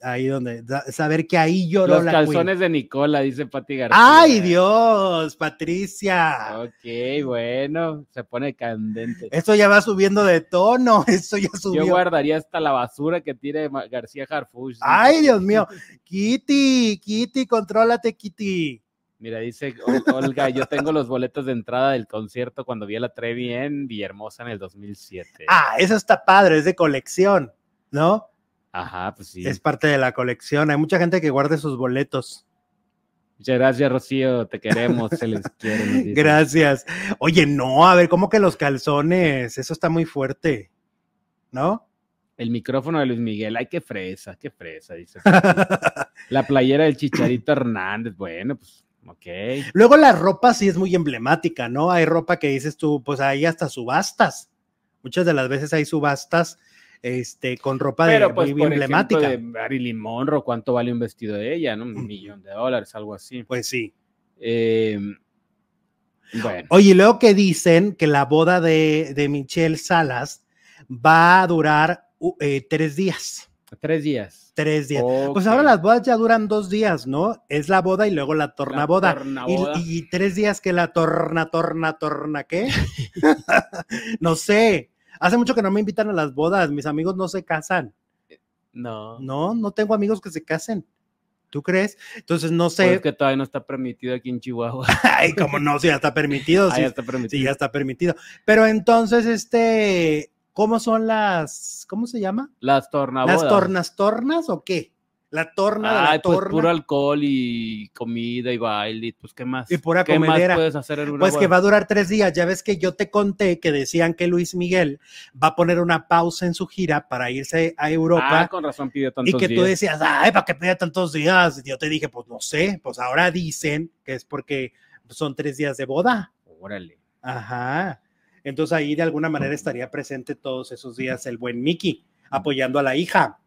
Ahí donde saber que ahí lloró Los la calzones Queen. de Nicola, dice Pati García. Ay, Dios, Patricia. Ok, bueno, se pone candente. Esto ya va subiendo de tono, <laughs> esto ya Yo subió. guardaría hasta la basura que tire García Harfuch. dice. Ay, Dios mío. Kitty, Kitty, contrólate, Kitty. Mira, dice Ol- Olga, yo tengo los boletos de entrada del concierto cuando vi a la Trevi en Villahermosa en el 2007. Ah, eso está padre, es de colección, ¿no? Ajá, pues sí. Es parte de la colección. Hay mucha gente que guarda sus boletos. Muchas gracias, Rocío, te queremos, se les <laughs> quiere. Gracias. Oye, no, a ver, ¿cómo que los calzones? Eso está muy fuerte, ¿no? El micrófono de Luis Miguel, ay, qué fresa, qué fresa, dice. <laughs> La playera del Chicharito Hernández, bueno, pues, ok. Luego la ropa sí es muy emblemática, ¿no? Hay ropa que dices tú, pues hay hasta subastas. Muchas de las veces hay subastas este, con ropa de, pues, muy por emblemática. ejemplo, de Marilyn Monroe, ¿cuánto vale un vestido de ella? ¿no? Un millón de dólares, algo así. Pues sí. Eh, bueno, Oye, luego que dicen que la boda de, de Michelle Salas va a durar eh, tres días. tres días. Tres días. Pues ahora las bodas ya duran dos días, ¿no? Es la boda y luego la tornaboda. La tornaboda. Y, y tres días que la torna, torna, torna, ¿qué? <laughs> <laughs> no sé. Hace mucho que no me invitan a las bodas. Mis amigos no se casan. No. No, no tengo amigos que se casen. ¿Tú crees? Entonces no Pues sé. es que todavía no está permitido aquí en Chihuahua. <laughs> Ay, como no, si ya está permitido. <laughs> Ah, sí, ya está permitido. sí, ya está permitido. Pero entonces, este, ¿cómo son las, cómo se llama? Las tornabodas. ¿Las tornas tornas o qué? La torna de la Ay, pues torna. puro alcohol y comida y baile, pues qué más. Y pura ¿Qué más comedera. puedes hacer en una Pues que va a durar tres días. Ya ves que yo te conté que decían que Luis Miguel va a poner una pausa en su gira para irse a Europa. Ah, con razón pidió y tantos que tú días. decías, ay, ¿para qué pide tantos días? Y yo te dije, pues no sé, pues ahora dicen que es porque son tres días de boda. Órale. Ajá. Entonces ahí de alguna manera estaría presente todos esos días el buen Mickey apoyando a la hija.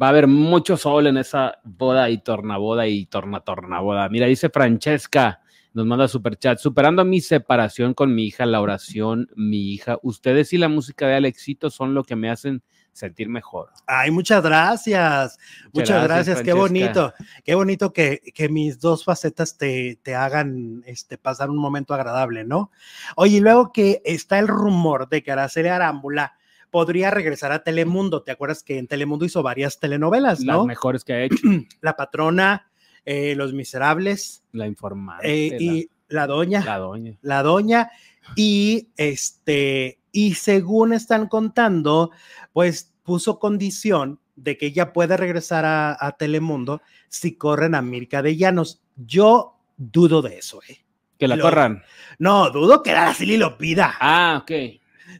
Va a haber mucho sol en esa boda y tornaboda y torna tornaboda. Mira, dice Francesca, nos manda super chat, superando mi separación con mi hija, la oración, mi hija, ustedes y la música de Alexito son lo que me hacen sentir mejor. Ay, muchas gracias. Muchas gracias. gracias, Qué bonito. Qué bonito que, que mis dos facetas te, te hagan este, pasar un momento agradable, ¿no? Oye, y luego que está el rumor de que Araceli Arámbula podría regresar a Telemundo. ¿Te acuerdas que en Telemundo hizo varias telenovelas, Las no? mejores que ha hecho, <clears throat> La Patrona, eh, Los Miserables la informante, eh, y La Doña. la doña. la doña y este y según están contando pues puso condición de que ella puede regresar a, a Telemundo si corren a Mirka de Llanos yo dudo de eso eh Que la Lo- corran. no dudo que Araceli lo pida Ah, ok.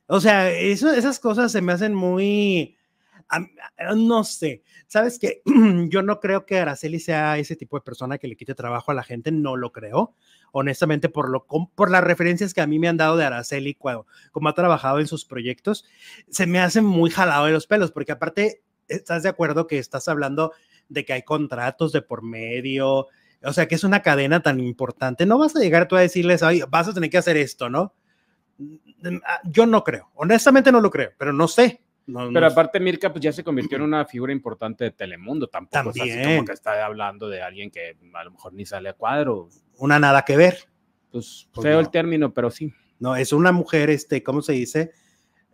O sea esas cosas se me hacen muy am- no sé sabes que <clears throat> yo no creo que Araceli sea ese tipo de persona que le quite trabajo a la gente no lo creo honestamente por, lo, por las referencias que a mí me han dado de Araceli, cuando, como ha trabajado en sus proyectos, se me hace muy jalado de los pelos, porque aparte, ¿estás de acuerdo que estás hablando de que hay contratos de por medio? O sea, que es una cadena tan importante. No vas a llegar tú a decirles, Ay, vas a tener que hacer esto, ¿no? Mm, ah, Yo no creo, honestamente no lo creo, pero no sé. No- Pero no- aparte Mirka pues ya se convirtió en una figura importante de Telemundo, tampoco es así También. como que está hablando de alguien que a lo mejor ni sale a cuadro. una nada que ver. Pues Pues feo no. el término, pero sí. No, es una mujer, este, ¿cómo se dice?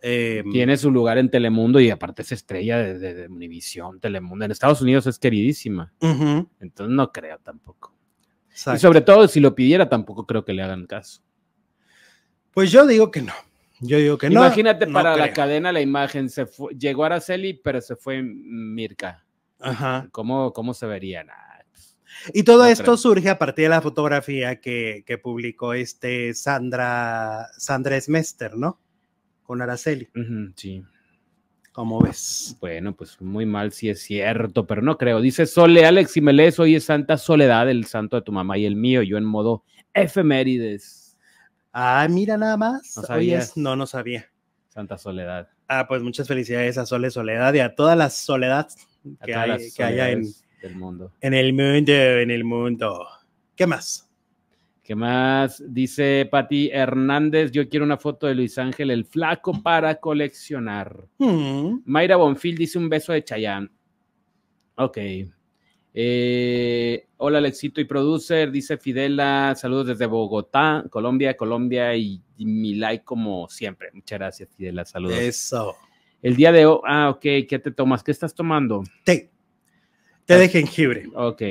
Eh, Tiene su lugar en Telemundo y aparte es estrella de, de, de Univisión, Telemundo. En Estados Unidos es queridísima, entonces no creo tampoco. Y sobre todo si lo pidiera tampoco creo que le hagan caso. Pues yo digo que no. Yo digo que no. Imagínate no para la creo. cadena la imagen, se fue- llegó Araceli, pero se fue Mirka. Ajá. ¿Cómo, cómo se vería? Nah, pues, Y todo No esto creo. surge a partir de la fotografía que, que publicó este Sandra, Sandra Smester, ¿no? Con Araceli. sí. ¿Cómo ves? Bueno, pues muy mal si es cierto, pero no creo. Dice Sole, Alex, si me lees, hoy es Santa Soledad, el santo de tu mamá y el mío, yo en modo efemérides. Ah, mira nada más. ¿No sabías? no, no sabía. Santa Soledad. Ah, pues muchas felicidades a Sole Soledad y a todas las soledades A que, hay- las que haya en, soledades del mundo. en el mundo, en el mundo. ¿Qué más? ¿Qué más? Dice Pati Hernández, yo quiero una foto de Luis Ángel el Flaco para coleccionar. Mm, Mayra Bonfil dice un beso de Chayán. Ok. Eh, hola Alexito y producer, dice Fidela, saludos desde Bogotá, Colombia, Colombia y, y mi like como siempre. Muchas gracias Fidela, saludos. eso. El día de hoy, ah, ok, ¿qué te tomas? ¿Qué estás tomando? Té. Té de jengibre. Ok,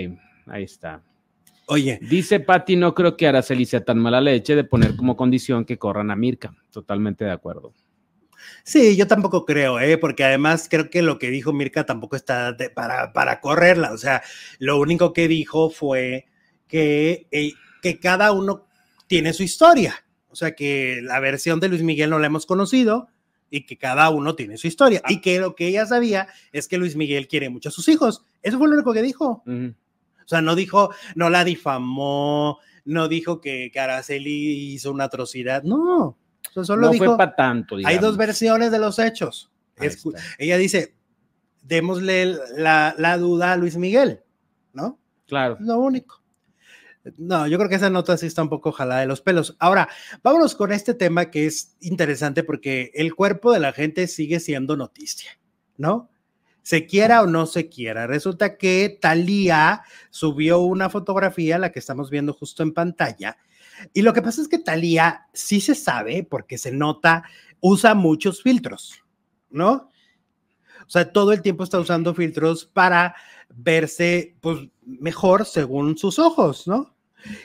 ahí está. Oye, Dice Patti, no creo que Araceli sea tan mala leche de poner como condición que corran a Mirka. Totalmente de acuerdo. Sí, yo tampoco creo, ¿eh? porque además creo que lo que dijo Mirka tampoco está de- para, para correrla. O sea, lo único que dijo fue que, eh, que cada uno tiene su historia. O sea, que la versión de Luis Miguel no la hemos conocido y que cada uno tiene su historia. Y que lo que ella sabía es que Luis Miguel quiere mucho a sus hijos. Eso fue lo único que dijo. O sea, no dijo, no la difamó, no dijo que, que Araceli hizo una atrocidad. No. O sea, solo no dijo, fue para tanto, hay digamos. dos versiones de los hechos. Ella dice, démosle la, la duda a Luis Miguel, ¿no? Claro. Lo único. No, yo creo que esa nota sí está un poco jalada de los pelos. Ahora, vámonos con este tema que es interesante porque el cuerpo de la gente sigue siendo noticia, ¿no? Se quiera o no se quiera. Resulta que Thalía subió una fotografía, la que estamos viendo justo en pantalla, y lo que pasa es que Thalía sí se sabe, porque se nota, usa muchos filtros, ¿no? O sea, todo el tiempo está usando filtros para verse pues, mejor según sus ojos, ¿no?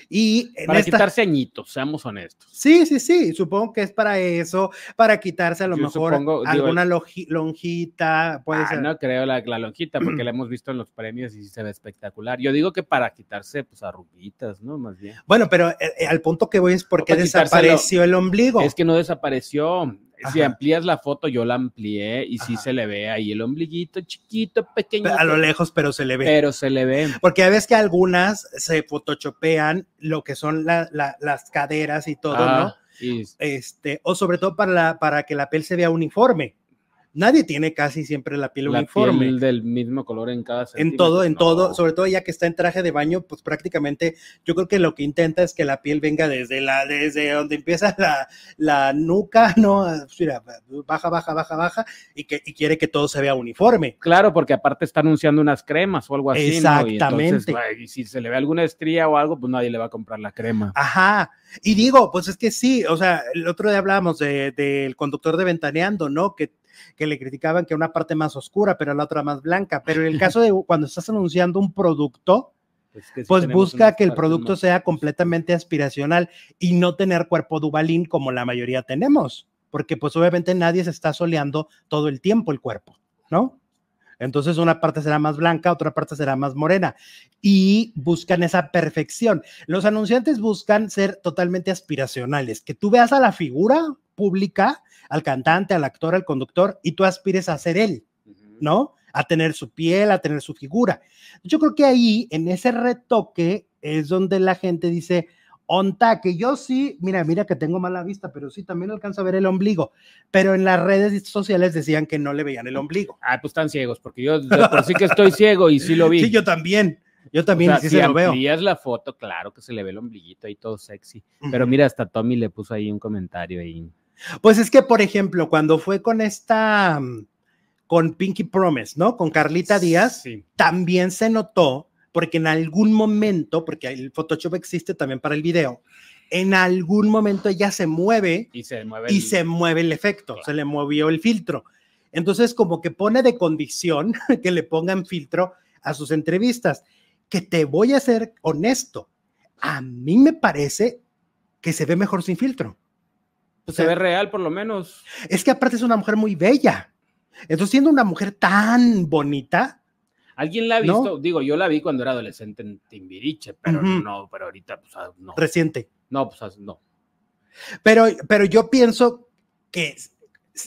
Y en Para esta- quitarse añitos, seamos honestos. Sí, sí, sí, supongo que es para eso, para quitarse a lo Yo mejor supongo, digo, alguna loji- lonjita, puede Ah, ser. no creo la, la lonjita, porque la <clears throat> hemos visto en los premios y se ve espectacular. Yo digo que para quitarse, pues, arruguitas, ¿no? Más bien. Bueno, pero eh, eh, al punto que voy es porque desapareció el ombligo. Es que no desapareció. Si amplías la foto, yo la amplié y sí Ajá. se le ve ahí el ombliguito chiquito, pequeño. a lo lejos, pero se le ve. Pero se le ve. Porque a veces que algunas se photoshopean lo que son la- la- las caderas y todo, ¿no? Ah, y Este, o sobre todo para, la- para que la piel se vea uniforme. Nadie tiene casi siempre la piel la uniforme. piel del mismo color en cada en todo, en todo, sobre todo ya que está en traje de baño, pues prácticamente yo creo que lo que intenta es que la piel venga desde la, desde donde empieza la, la nuca, <laughs> ¿no? Pues Mira, baja, baja, baja, baja, y que y quiere que todo se vea uniforme. Claro, porque aparte está anunciando unas cremas o algo así. ¿no? Y entonces, Exactamente. y si se le ve alguna estría o algo, pues nadie le va a comprar la crema. Ajá. Y digo, pues es que sí, o sea, el otro día hablábamos de- del conductor de Ventaneando, ¿no? Que, que le criticaban que una parte más oscura, pero la otra más blanca. Pero en el caso de <laughs> cuando estás anunciando un producto, Pues, que pues busca que el producto más- sea completamente aspiracional y no tener cuerpo dubalín como la mayoría tenemos, porque pues obviamente nadie se está soleando todo el tiempo el cuerpo, ¿no? Entonces una parte será más blanca, otra parte será más morena y buscan esa perfección. Los anunciantes buscan ser totalmente aspiracionales, que tú veas a la figura pública, al cantante, al actor, al conductor y tú aspires a ser él. ¿no? A tener su piel, a tener su figura. Yo creo que ahí, en ese retoque, es donde la gente dice, onta, que yo sí, mira, mira que tengo mala vista, pero sí también alcanzo a ver el ombligo. Pero en las redes sociales decían que no le veían el ombligo. Ah, pues están ciegos, porque yo por sí que estoy ciego y sí lo vi. Sí, yo también. Yo también, O sea, sí si se lo veo. la foto, claro que se le ve el ombliguito ahí todo sexy. Pero mira, hasta Tommy le puso ahí un comentario ahí. Pues es que, por ejemplo, cuando fue con esta, mm, con Pinky Promise, ¿no? Con Carlita Díaz, Sí. también se notó, porque en algún momento, porque el Photoshop existe también para el video, en algún momento ella se mueve Y se mueve. y el- se mueve el efecto, Claro. se le movió el filtro. Entonces, como que pone de condición <laughs> que le pongan filtro a sus entrevistas, que te voy a ser honesto, a mí me parece que se ve mejor sin filtro. Pues, se ve real, por lo menos. Es que aparte es una mujer muy bella. Entonces, siendo una mujer tan bonita, ¿Alguien la ha ¿No? visto? Digo, yo la vi cuando era adolescente en Timbiriche, pero no, pero ahorita, pues, ah, no. reciente. No, pues, ah, no. Pero, pero yo pienso que,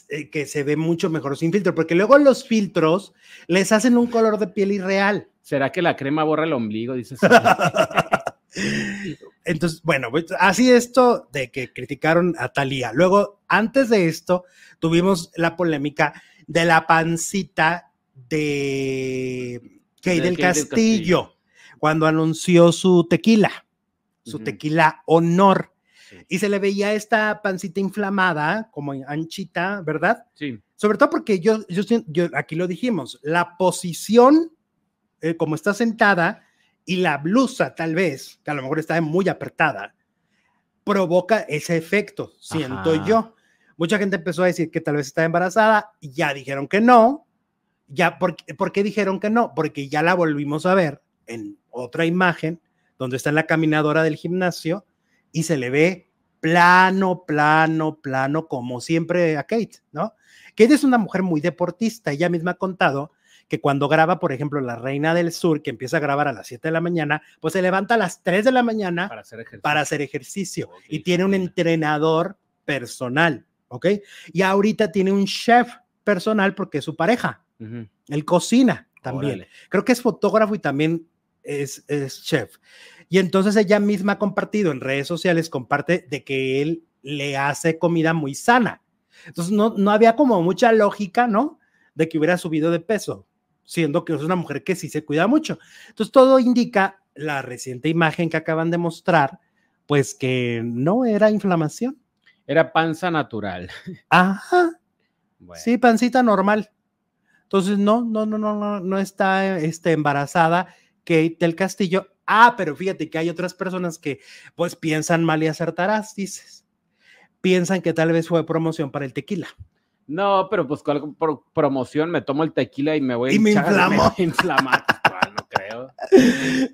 eh, que se ve mucho mejor sin filtro, porque luego los filtros les hacen un color de piel irreal. ¿Será que la crema borra el ombligo? Dices. <laughs> Entonces, bueno, pues, así esto de que criticaron a Talía. Luego, antes de esto, tuvimos la polémica de la pancita de Kay De del Castillo, cuando anunció su tequila, su tequila honor. Sí. Y se le veía esta pancita inflamada, como anchita, ¿verdad? Sí. Sobre todo porque yo, yo, yo aquí lo dijimos, la posición, eh, como está sentada, y la blusa tal vez, que a lo mejor está muy apretada, provoca ese efecto, siento Ajá. yo. Mucha gente empezó a decir que tal vez está embarazada, y ya dijeron que no. Ya, ¿por, ¿Por qué dijeron que no? Porque ya la volvimos a ver en otra imagen, donde está en la caminadora del gimnasio, y se le ve plano, plano, plano, como siempre a Kate, ¿no? Kate es una mujer muy deportista, ella misma ha contado que cuando graba, por ejemplo, La Reina del Sur, que empieza a grabar a las 7 de la mañana, pues se levanta a las 3 de la mañana Para hacer ejercicio. para hacer ejercicio Ok, y tiene un entrenador personal, ¿ok? Y ahorita tiene un chef personal porque es su pareja, Ujú. él cocina también Órale. creo que es fotógrafo y también es, es chef. Y entonces ella misma ha compartido en redes sociales, comparte de que él le hace comida muy sana. Entonces no, no había como mucha lógica, ¿no? De que hubiera subido de peso, siendo que es una mujer que sí se cuida mucho. Entonces todo indica la reciente imagen que acaban de mostrar, pues que no era inflamación. Era panza natural. <laughs> Ajá. Bueno, Sí, pancita normal. Entonces, no, no, no, no, no, no está este, embarazada Kate del Castillo. Ah, pero fíjate que hay otras personas que pues piensan mal y acertarás, dices. Piensan que tal vez fue promoción para el tequila. No, pero pues con por promoción me tomo el tequila y me voy a Y me inflamo. a inflamar. Pues, no creo.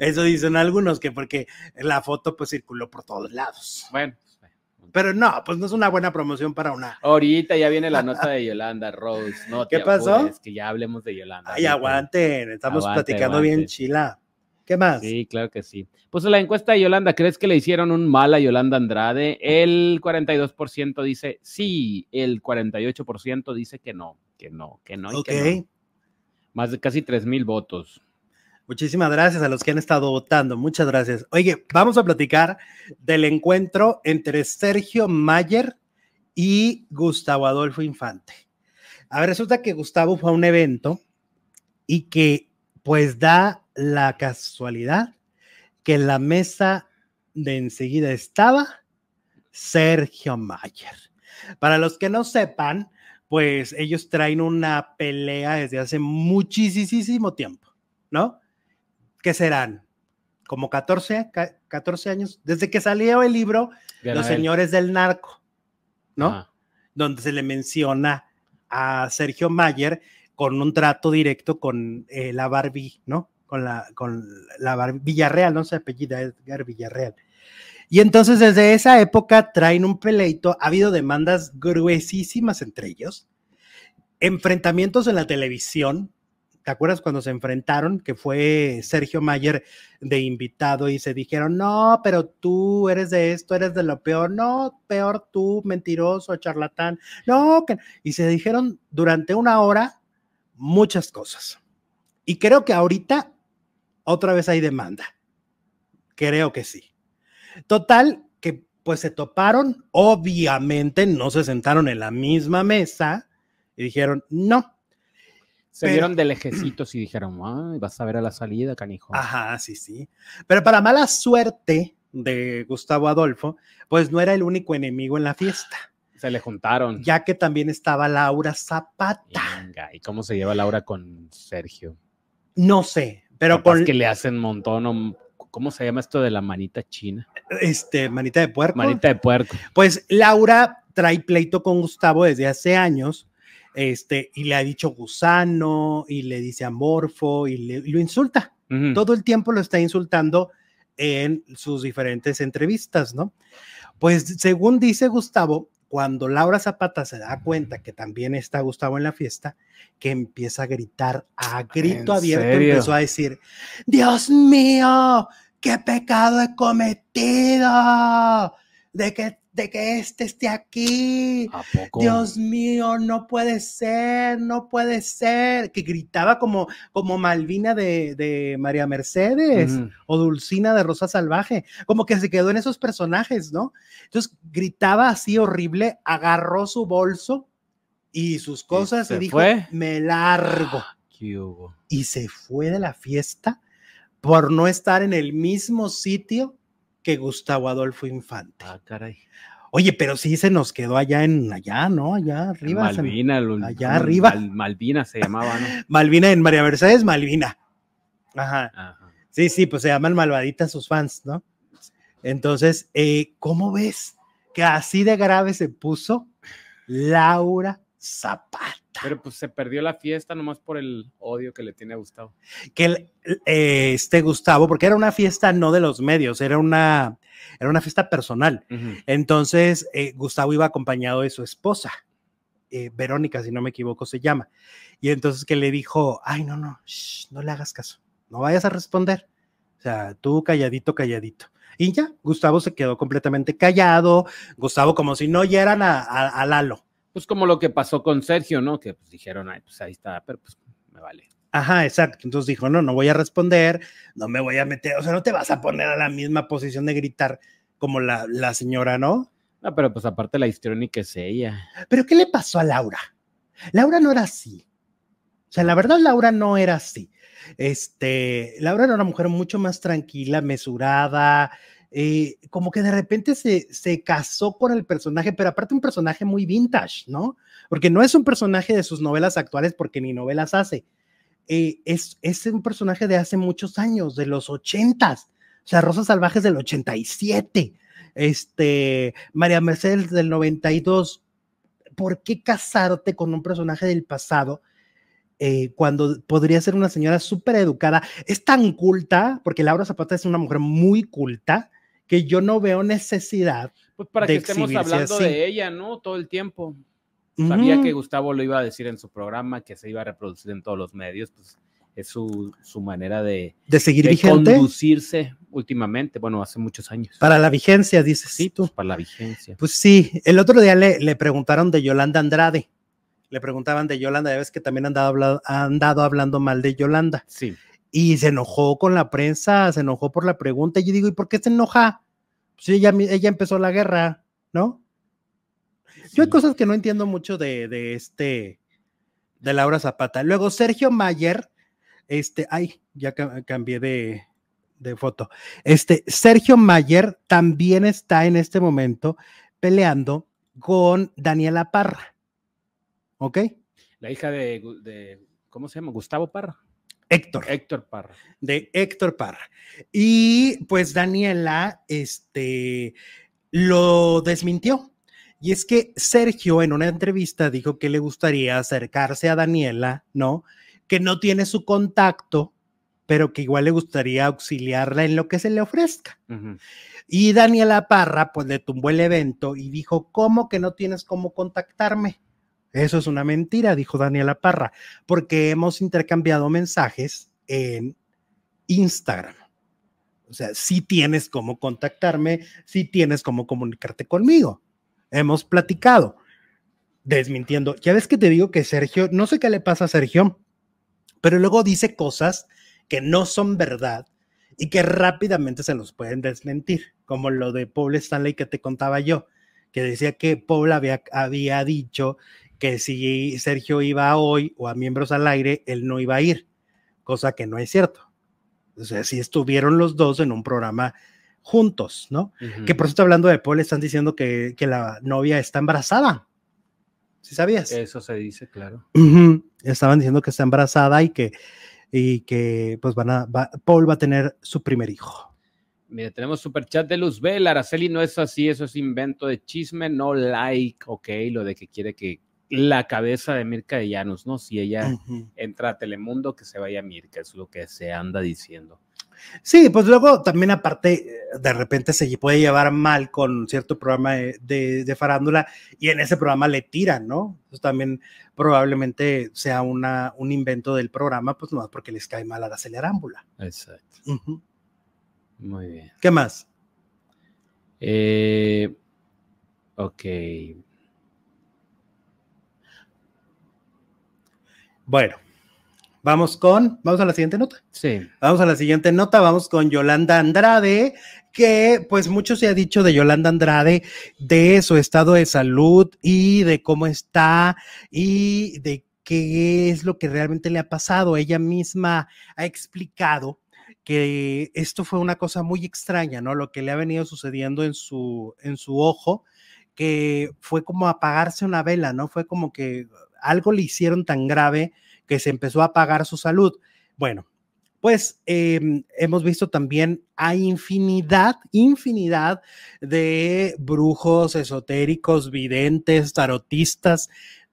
Eso dicen algunos que porque la foto pues circuló por todos lados. Bueno, Pero no, pues no es una buena promoción para una. ahorita ya viene la nota de Yolanda Rose. No <laughs> ¿Qué te pasó? apures, que ya hablemos de Yolanda. Ay, aguanten, estamos Aguante, platicando bien chila. ¿Qué más? Sí, claro que sí. Pues la encuesta de Yolanda, ¿crees que le hicieron un mal a Yolanda Andrade? El 42% dice sí, el 48% dice que no, que no, que no. y ok. que no. Más de casi 3 mil votos. Muchísimas gracias a los que han estado votando. Muchas gracias. Oye, vamos a platicar del encuentro entre Sergio Mayer y Gustavo Adolfo Infante. A ver, resulta que Gustavo fue a un evento y que pues da la casualidad que en la mesa de enseguida estaba Sergio Mayer. Para los que no sepan, pues ellos traen una pelea desde hace muchísimo tiempo, ¿no? ¿Qué serán? Como 14, ca- 14 años, desde que salió el libro Los. Señores del Narco, ¿no? Donde se le menciona a Sergio Mayer con un trato directo con eh, la Barbie, ¿no? Con la, con la Villarreal, no se apellida Edgar Villarreal. Y entonces desde esa época traen un peleito, ha habido demandas gruesísimas entre ellos, enfrentamientos en la televisión. ¿Te acuerdas cuando se enfrentaron? Que fue Sergio Mayer de invitado y se dijeron, no, pero tú eres de esto, eres de lo peor, no, peor tú, mentiroso, charlatán, no, que... y se dijeron durante una hora muchas cosas. Y creo que ahorita otra vez hay demanda. Creo que sí. Total, que pues se toparon, obviamente no se sentaron en la misma mesa y dijeron, no. Se Pero- vieron de lejecitos y dijeron, ay, vas a ver a la salida, canijo. Ajá, sí, sí. Pero para mala suerte de Gustavo Adolfo, pues no era el único enemigo en la fiesta, Se le juntaron. ya que también estaba Laura Zapata. Venga, ¿y cómo se lleva Laura con Sergio? No sé, pero con que le hacen montón, o- ¿cómo se llama esto de la manita china? este manita de puerco. Manita de puerco. Pues Laura trae pleito con Gustavo desde hace años, este, y le ha dicho gusano, y le dice amorfo, y, le- y lo insulta. Todo el tiempo lo está insultando en sus diferentes entrevistas, ¿no? Pues según dice Gustavo, cuando Laura Zapata se da cuenta que también está Gustavo en la fiesta, que empieza a gritar a grito ¿En abierto, serio? empezó a decir, Dios mío, qué pecado he cometido de que, de que este esté aquí. ¿A poco? Dios mío, no puede ser, no puede ser. Que gritaba como, como Malvina de, de María Mercedes o Dulcina de Rosa Salvaje, como que se quedó en esos personajes, ¿no? Entonces gritaba así horrible, agarró su bolso y sus cosas y, se dijo, fue? me largo. ¿Qué hubo? Y se fue de la fiesta por no estar en el mismo sitio que Gustavo Adolfo Infante. Ah, caray. Oye, pero sí se nos quedó allá en allá, ¿no? Allá arriba. Malvina. allá arriba. Malvina se llamaba, ¿no? <laughs> Malvina en María Mercedes, Malvina. Ajá. Ajá. Sí, sí, pues se llaman malvaditas sus fans, ¿no? Entonces, eh, ¿cómo ves que así de grave se puso Laura Zapata? Pero pues se perdió la fiesta nomás por el odio que le tiene a Gustavo. Que el- eh, este Gustavo, porque era una fiesta no de los medios, era una, era una fiesta personal. Entonces, eh, Gustavo iba acompañado de su esposa, eh, Verónica, si no me equivoco, se llama. Y entonces que le dijo, ay, no, no, shh, no le hagas caso, no vayas a responder. O sea, tú calladito, calladito. Y ya, Gustavo se quedó completamente callado, Gustavo como si no oyeran a, a, a Lalo. Pues como lo que pasó con Sergio, ¿no? Que pues dijeron, ay, pues ahí está, pero pues me vale. Ajá, exacto. Entonces dijo, no, no voy a responder, no me voy a meter, o sea, no te vas a poner a la misma posición de gritar como la, la señora, ¿no? Ah, pero pues aparte la histriónica es ella. Pero ¿qué le pasó a Laura? Laura no era así. O sea, la verdad, Laura no era así. Este, Laura era una mujer mucho más tranquila, mesurada, eh, como que de repente se, se casó con el personaje, pero aparte un personaje muy vintage, ¿no? Porque no es un personaje de sus novelas actuales, porque ni novelas hace. Eh, es, es un personaje de hace muchos años, de los ochentas. O sea, Rosas Salvajes del 87, este, María Mercedes del 92. ¿Por qué casarte con un personaje del pasado eh, cuando podría ser una señora súper educada? Es tan culta, porque Laura Zapata es una mujer muy culta, que yo no veo necesidad. Pues para de que estemos hablando así. de ella, ¿no? Todo el tiempo. Sabía que Gustavo lo iba a decir en su programa, que se iba a reproducir en todos los medios, pues es su, su manera de, de seguir de vigente conducirse últimamente, bueno, hace muchos años. para la vigencia, dices sí, tú. pues para la vigencia. Pues sí, el otro día le, le preguntaron de Yolanda Andrade. Le preguntaban de Yolanda, ya ves que también han dado, habla- han dado hablando mal de Yolanda. Sí. Y se enojó con la prensa, se enojó por la pregunta. Y yo digo, ¿y por qué se enoja? Pues ella, ella empezó la guerra, ¿no? Yo hay cosas que no entiendo mucho de, de este, de Laura Zapata. Luego Sergio Mayer, este, ay, ya ca- cambié de, de foto. Este, Sergio Mayer también está en este momento peleando con Daniela Parra. ¿Ok? La hija de, de- ¿cómo se llama? Gustavo Parra. Héctor. Héctor Parra. de Héctor Parra. Y pues Daniela, este, lo desmintió. Y es que Sergio en una entrevista dijo que le gustaría acercarse a Daniela, ¿no? Que no tiene su contacto, pero que igual le gustaría auxiliarla en lo que se le ofrezca. Y Daniela Parra, pues le tumbó el evento y dijo, ¿cómo que no tienes cómo contactarme? Eso es una mentira, dijo Daniela Parra, porque hemos intercambiado mensajes en Instagram. O sea, sí tienes cómo contactarme, sí tienes cómo comunicarte conmigo. Hemos platicado, desmintiendo. Ya ves que te digo que Sergio, no sé qué le pasa a Sergio, pero luego dice cosas que no son verdad y que rápidamente se los pueden desmentir, como lo de Paul Stanley que te contaba yo, que decía que Paul había, había dicho que si Sergio iba hoy o a miembros al aire, él no iba a ir, cosa que no es cierto. O sea, si estuvieron los dos en un programa juntos, ¿no? Que por cierto, hablando de Paul, están diciendo que, que la novia está embarazada. ¿Sí sabías? Eso se dice, claro. Ujú, Estaban diciendo que está embarazada y que, y que pues van a, va- Paul va a tener su primer hijo. Mira, tenemos super chat de Luzbel. Araceli no es así, eso es invento de chisme, no like, ok, lo de que quiere que la cabeza de Mirka de Llanos, ¿no? Si ella entra a Telemundo, que se vaya a Mirka, es lo que se anda diciendo. Sí, pues luego también aparte, eh, de repente se puede llevar mal con cierto programa de, de- de farándula y en ese programa le tiran, ¿no? Eso también probablemente sea una, un invento del programa, pues no porque les cae mal a la acelerámbula. Exacto. Muy bien. ¿Qué más? Eh, ok. Bueno, vamos con, vamos a la siguiente nota. Sí. Vamos a la siguiente nota, vamos con Yolanda Andrade, que pues mucho se ha dicho de Yolanda Andrade, de su estado de salud y de cómo está y de qué es lo que realmente le ha pasado. Ella misma ha explicado que esto fue una cosa muy extraña, ¿no? Lo que le ha venido sucediendo en su, en su ojo, que fue como apagarse una vela, ¿no? Fue como que algo le hicieron tan grave que se empezó a apagar su salud. Bueno, pues eh, hemos visto también a infinidad, infinidad de brujos esotéricos, videntes, tarotistas,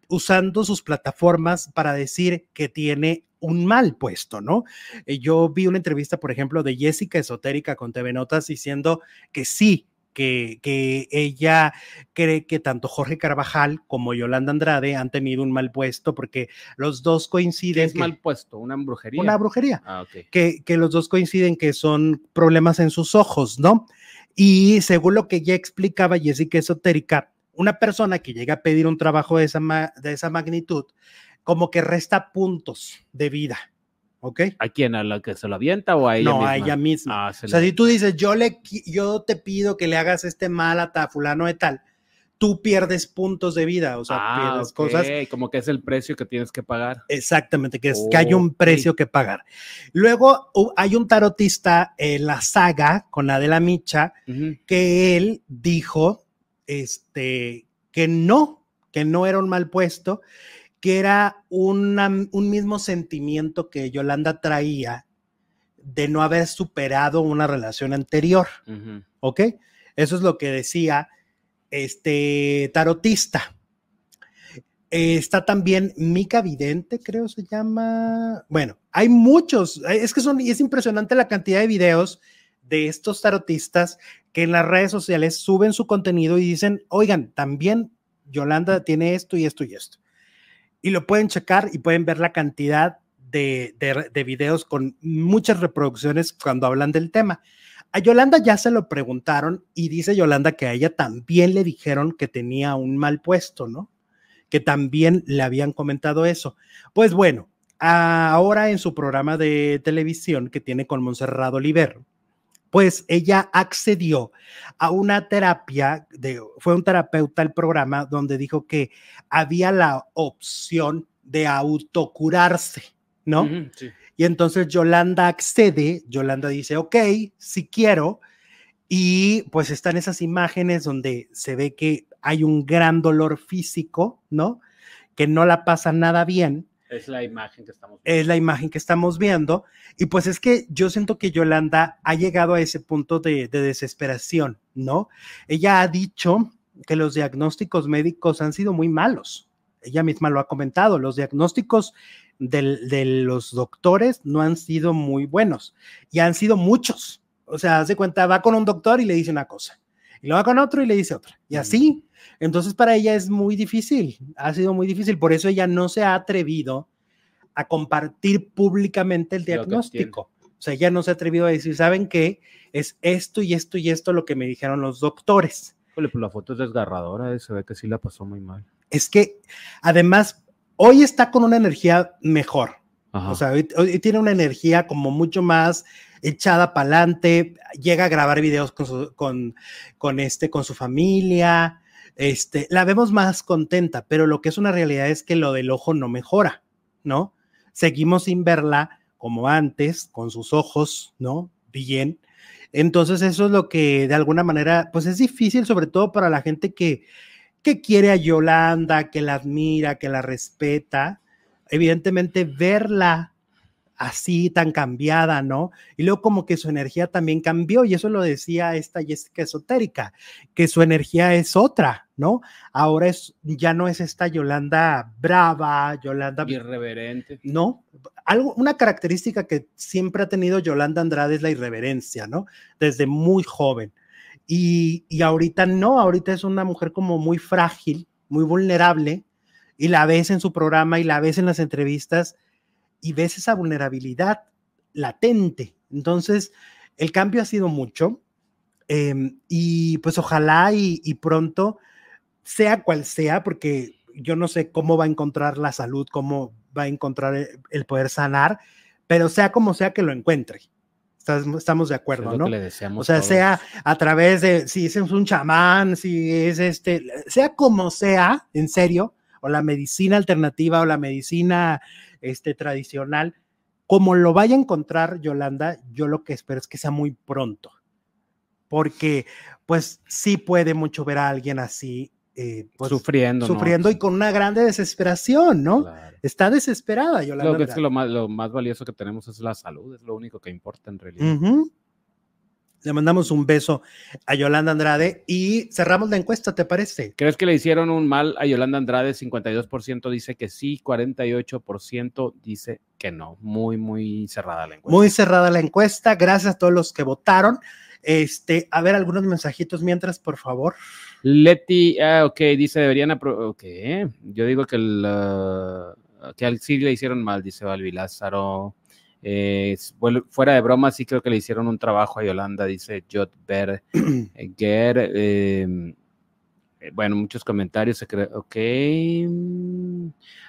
usando sus plataformas para decir que tiene un mal puesto, ¿no? Eh, Yo vi una entrevista, por ejemplo, de Jessica Esotérica con TV Notas diciendo que sí, que, que ella cree que tanto Jorge Carvajal como Yolanda Andrade han tenido un mal puesto porque los dos ¿Qué coinciden. es que- mal puesto? ¿Una brujería? Una brujería Ah, que, que los dos coinciden que son problemas en sus ojos, ¿no? Y según lo que ya explicaba Jessica Esotérica, una persona que llega a pedir un trabajo de esa, ma- de esa magnitud, como que resta puntos de vida, ¿ok? ¿A quién? ¿A la que se lo avienta o a ella no, misma? a ella misma. Ah, se O sea, si tú dices, yo, le, yo te pido que le hagas este mal a ta fulano de tal, tú pierdes puntos de vida, o sea, Ah, pierdes ok, cosas. Como que es el precio que tienes que pagar. Exactamente, que, es, que hay un precio que pagar. Luego hay un tarotista en la saga con Adela Micha Ujú. que él dijo este, que no, que no era un mal puesto, que era una- un mismo sentimiento que Yolanda traía de no haber superado una relación anterior. ¿ok? Eso es lo que decía este tarotista. Eh, está también Mica Vidente, creo se llama. Bueno, hay muchos. eh, Es que son, y es impresionante la cantidad de videos de estos tarotistas que en las redes sociales suben su contenido y dicen, oigan, también Yolanda tiene esto y esto y esto. Y lo pueden checar y pueden ver la cantidad de, de, de videos con muchas reproducciones cuando hablan del tema. A Yolanda ya se lo preguntaron y dice Yolanda que a ella también le dijeron que tenía un mal puesto, ¿no? Que también le habían comentado eso. Pues bueno, ahora en su programa de televisión que tiene con Monserrado Oliver, pues ella accedió a una terapia, de, fue un terapeuta el programa donde dijo que había la opción de autocurarse, ¿no? Sí. Y entonces Yolanda accede, Yolanda dice, ok, si quiero, y pues están esas imágenes donde se ve que hay un gran dolor físico, ¿no? Que no la pasa nada bien, Es la imagen que estamos es la imagen que estamos viendo, y pues es que yo siento que Yolanda ha llegado a ese punto de, de desesperación, ¿no? Ella ha dicho que los diagnósticos médicos han sido muy malos. Ella misma lo ha comentado, los diagnósticos del- de los doctores no han sido muy buenos y han sido muchos. O sea, hace cuenta, va con un doctor y le dice una cosa, y lo va con otro y le dice otra, y así. Entonces, para ella es muy difícil, ha sido muy difícil, por eso ella no se ha atrevido a compartir públicamente el diagnóstico. O sea, ella no se ha atrevido a decir, ¿saben qué? Es esto y esto y esto lo que me dijeron los doctores. Pues la foto es desgarradora, eh, se ve que sí la pasó muy mal. Es que, además, hoy está con una energía mejor. Ajá. O sea, hoy, hoy tiene una energía como mucho más echada para adelante, llega a grabar videos con su, con, con este, con su familia, este, la vemos más contenta, pero lo que es una realidad es que lo del ojo no mejora, ¿no? Seguimos sin verla como antes, con sus ojos, ¿no? Bien. Entonces eso es lo que de alguna manera, pues es difícil, sobre todo para la gente que, que quiere a Yolanda, que la admira, que la respeta. Evidentemente verla así tan cambiada, ¿no? Y luego como que su energía también cambió y eso lo decía esta Jessica esotérica, que su energía es otra, ¿no? Ahora es ya no es esta Yolanda brava, Yolanda Irreverente. no, algo, una característica que siempre ha tenido Yolanda Andrade es la irreverencia, ¿no? Desde muy joven. Y, y ahorita no, ahorita es una mujer como muy frágil, muy vulnerable, y la ves en su programa y la ves en las entrevistas y ves esa vulnerabilidad latente. Entonces, el cambio ha sido mucho eh, y pues ojalá y, y pronto, sea cual sea, porque yo no sé cómo va a encontrar la salud, cómo va a encontrar el, el poder sanar, pero sea como sea que lo encuentre. Estamos, estamos de acuerdo, Es lo ¿no? que le deseamos O sea, todos. sea a través de, si es un chamán, si es este, sea como sea, en serio, o la medicina alternativa o la medicina este, tradicional, como lo vaya a encontrar Yolanda, yo lo que espero es que sea muy pronto, porque pues sí puede mucho ver a alguien así, eh, pues, sufriendo. ¿no? sufriendo y con una grande desesperación, ¿no? Claro. Está desesperada Yolanda. Lo que es que lo más, lo más valioso que tenemos es la salud, es lo único que importa en realidad. Ujú. Le mandamos un beso a Yolanda Andrade y cerramos la encuesta, ¿te parece? ¿Crees que le hicieron un mal a Yolanda Andrade? 52% dice que sí, 48% dice que no. Muy, muy cerrada la encuesta. Muy cerrada la encuesta. Gracias a todos los que votaron. Este, a ver algunos mensajitos mientras, por favor. Leti, ah, ok, dice, deberían apro- Ok, yo digo que, el, que al sí le hicieron mal, dice Balbi Lázaro. Eh, fuera de broma, sí creo que le hicieron un trabajo a Yolanda, dice Jot Ber <clears throat> eh, Ger. eh, bueno, muchos comentarios. se Ok.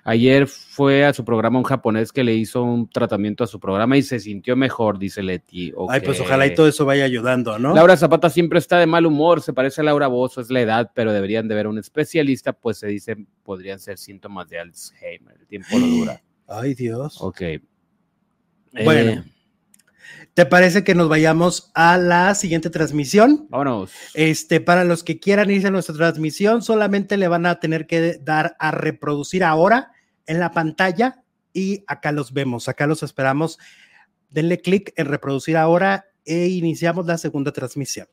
Ayer fue a su programa un japonés que le hizo un tratamiento a su programa y se sintió mejor, dice Leti. Ay, pues ojalá y todo eso vaya ayudando, ¿no? Laura Zapata siempre está de mal humor, se parece a Laura Bozo, es la edad, pero deberían de ver un especialista, pues se dice podrían ser síntomas de Alzheimer. El tiempo lo dura. Ay, Dios. Ok. Bueno. Eh, ¿Te parece que nos vayamos a la siguiente transmisión? vámonos. Este, para los que quieran irse a nuestra transmisión, solamente le van a tener que dar a reproducir ahora en la pantalla y acá los vemos, acá los esperamos. Denle clic en reproducir ahora e iniciamos la segunda transmisión.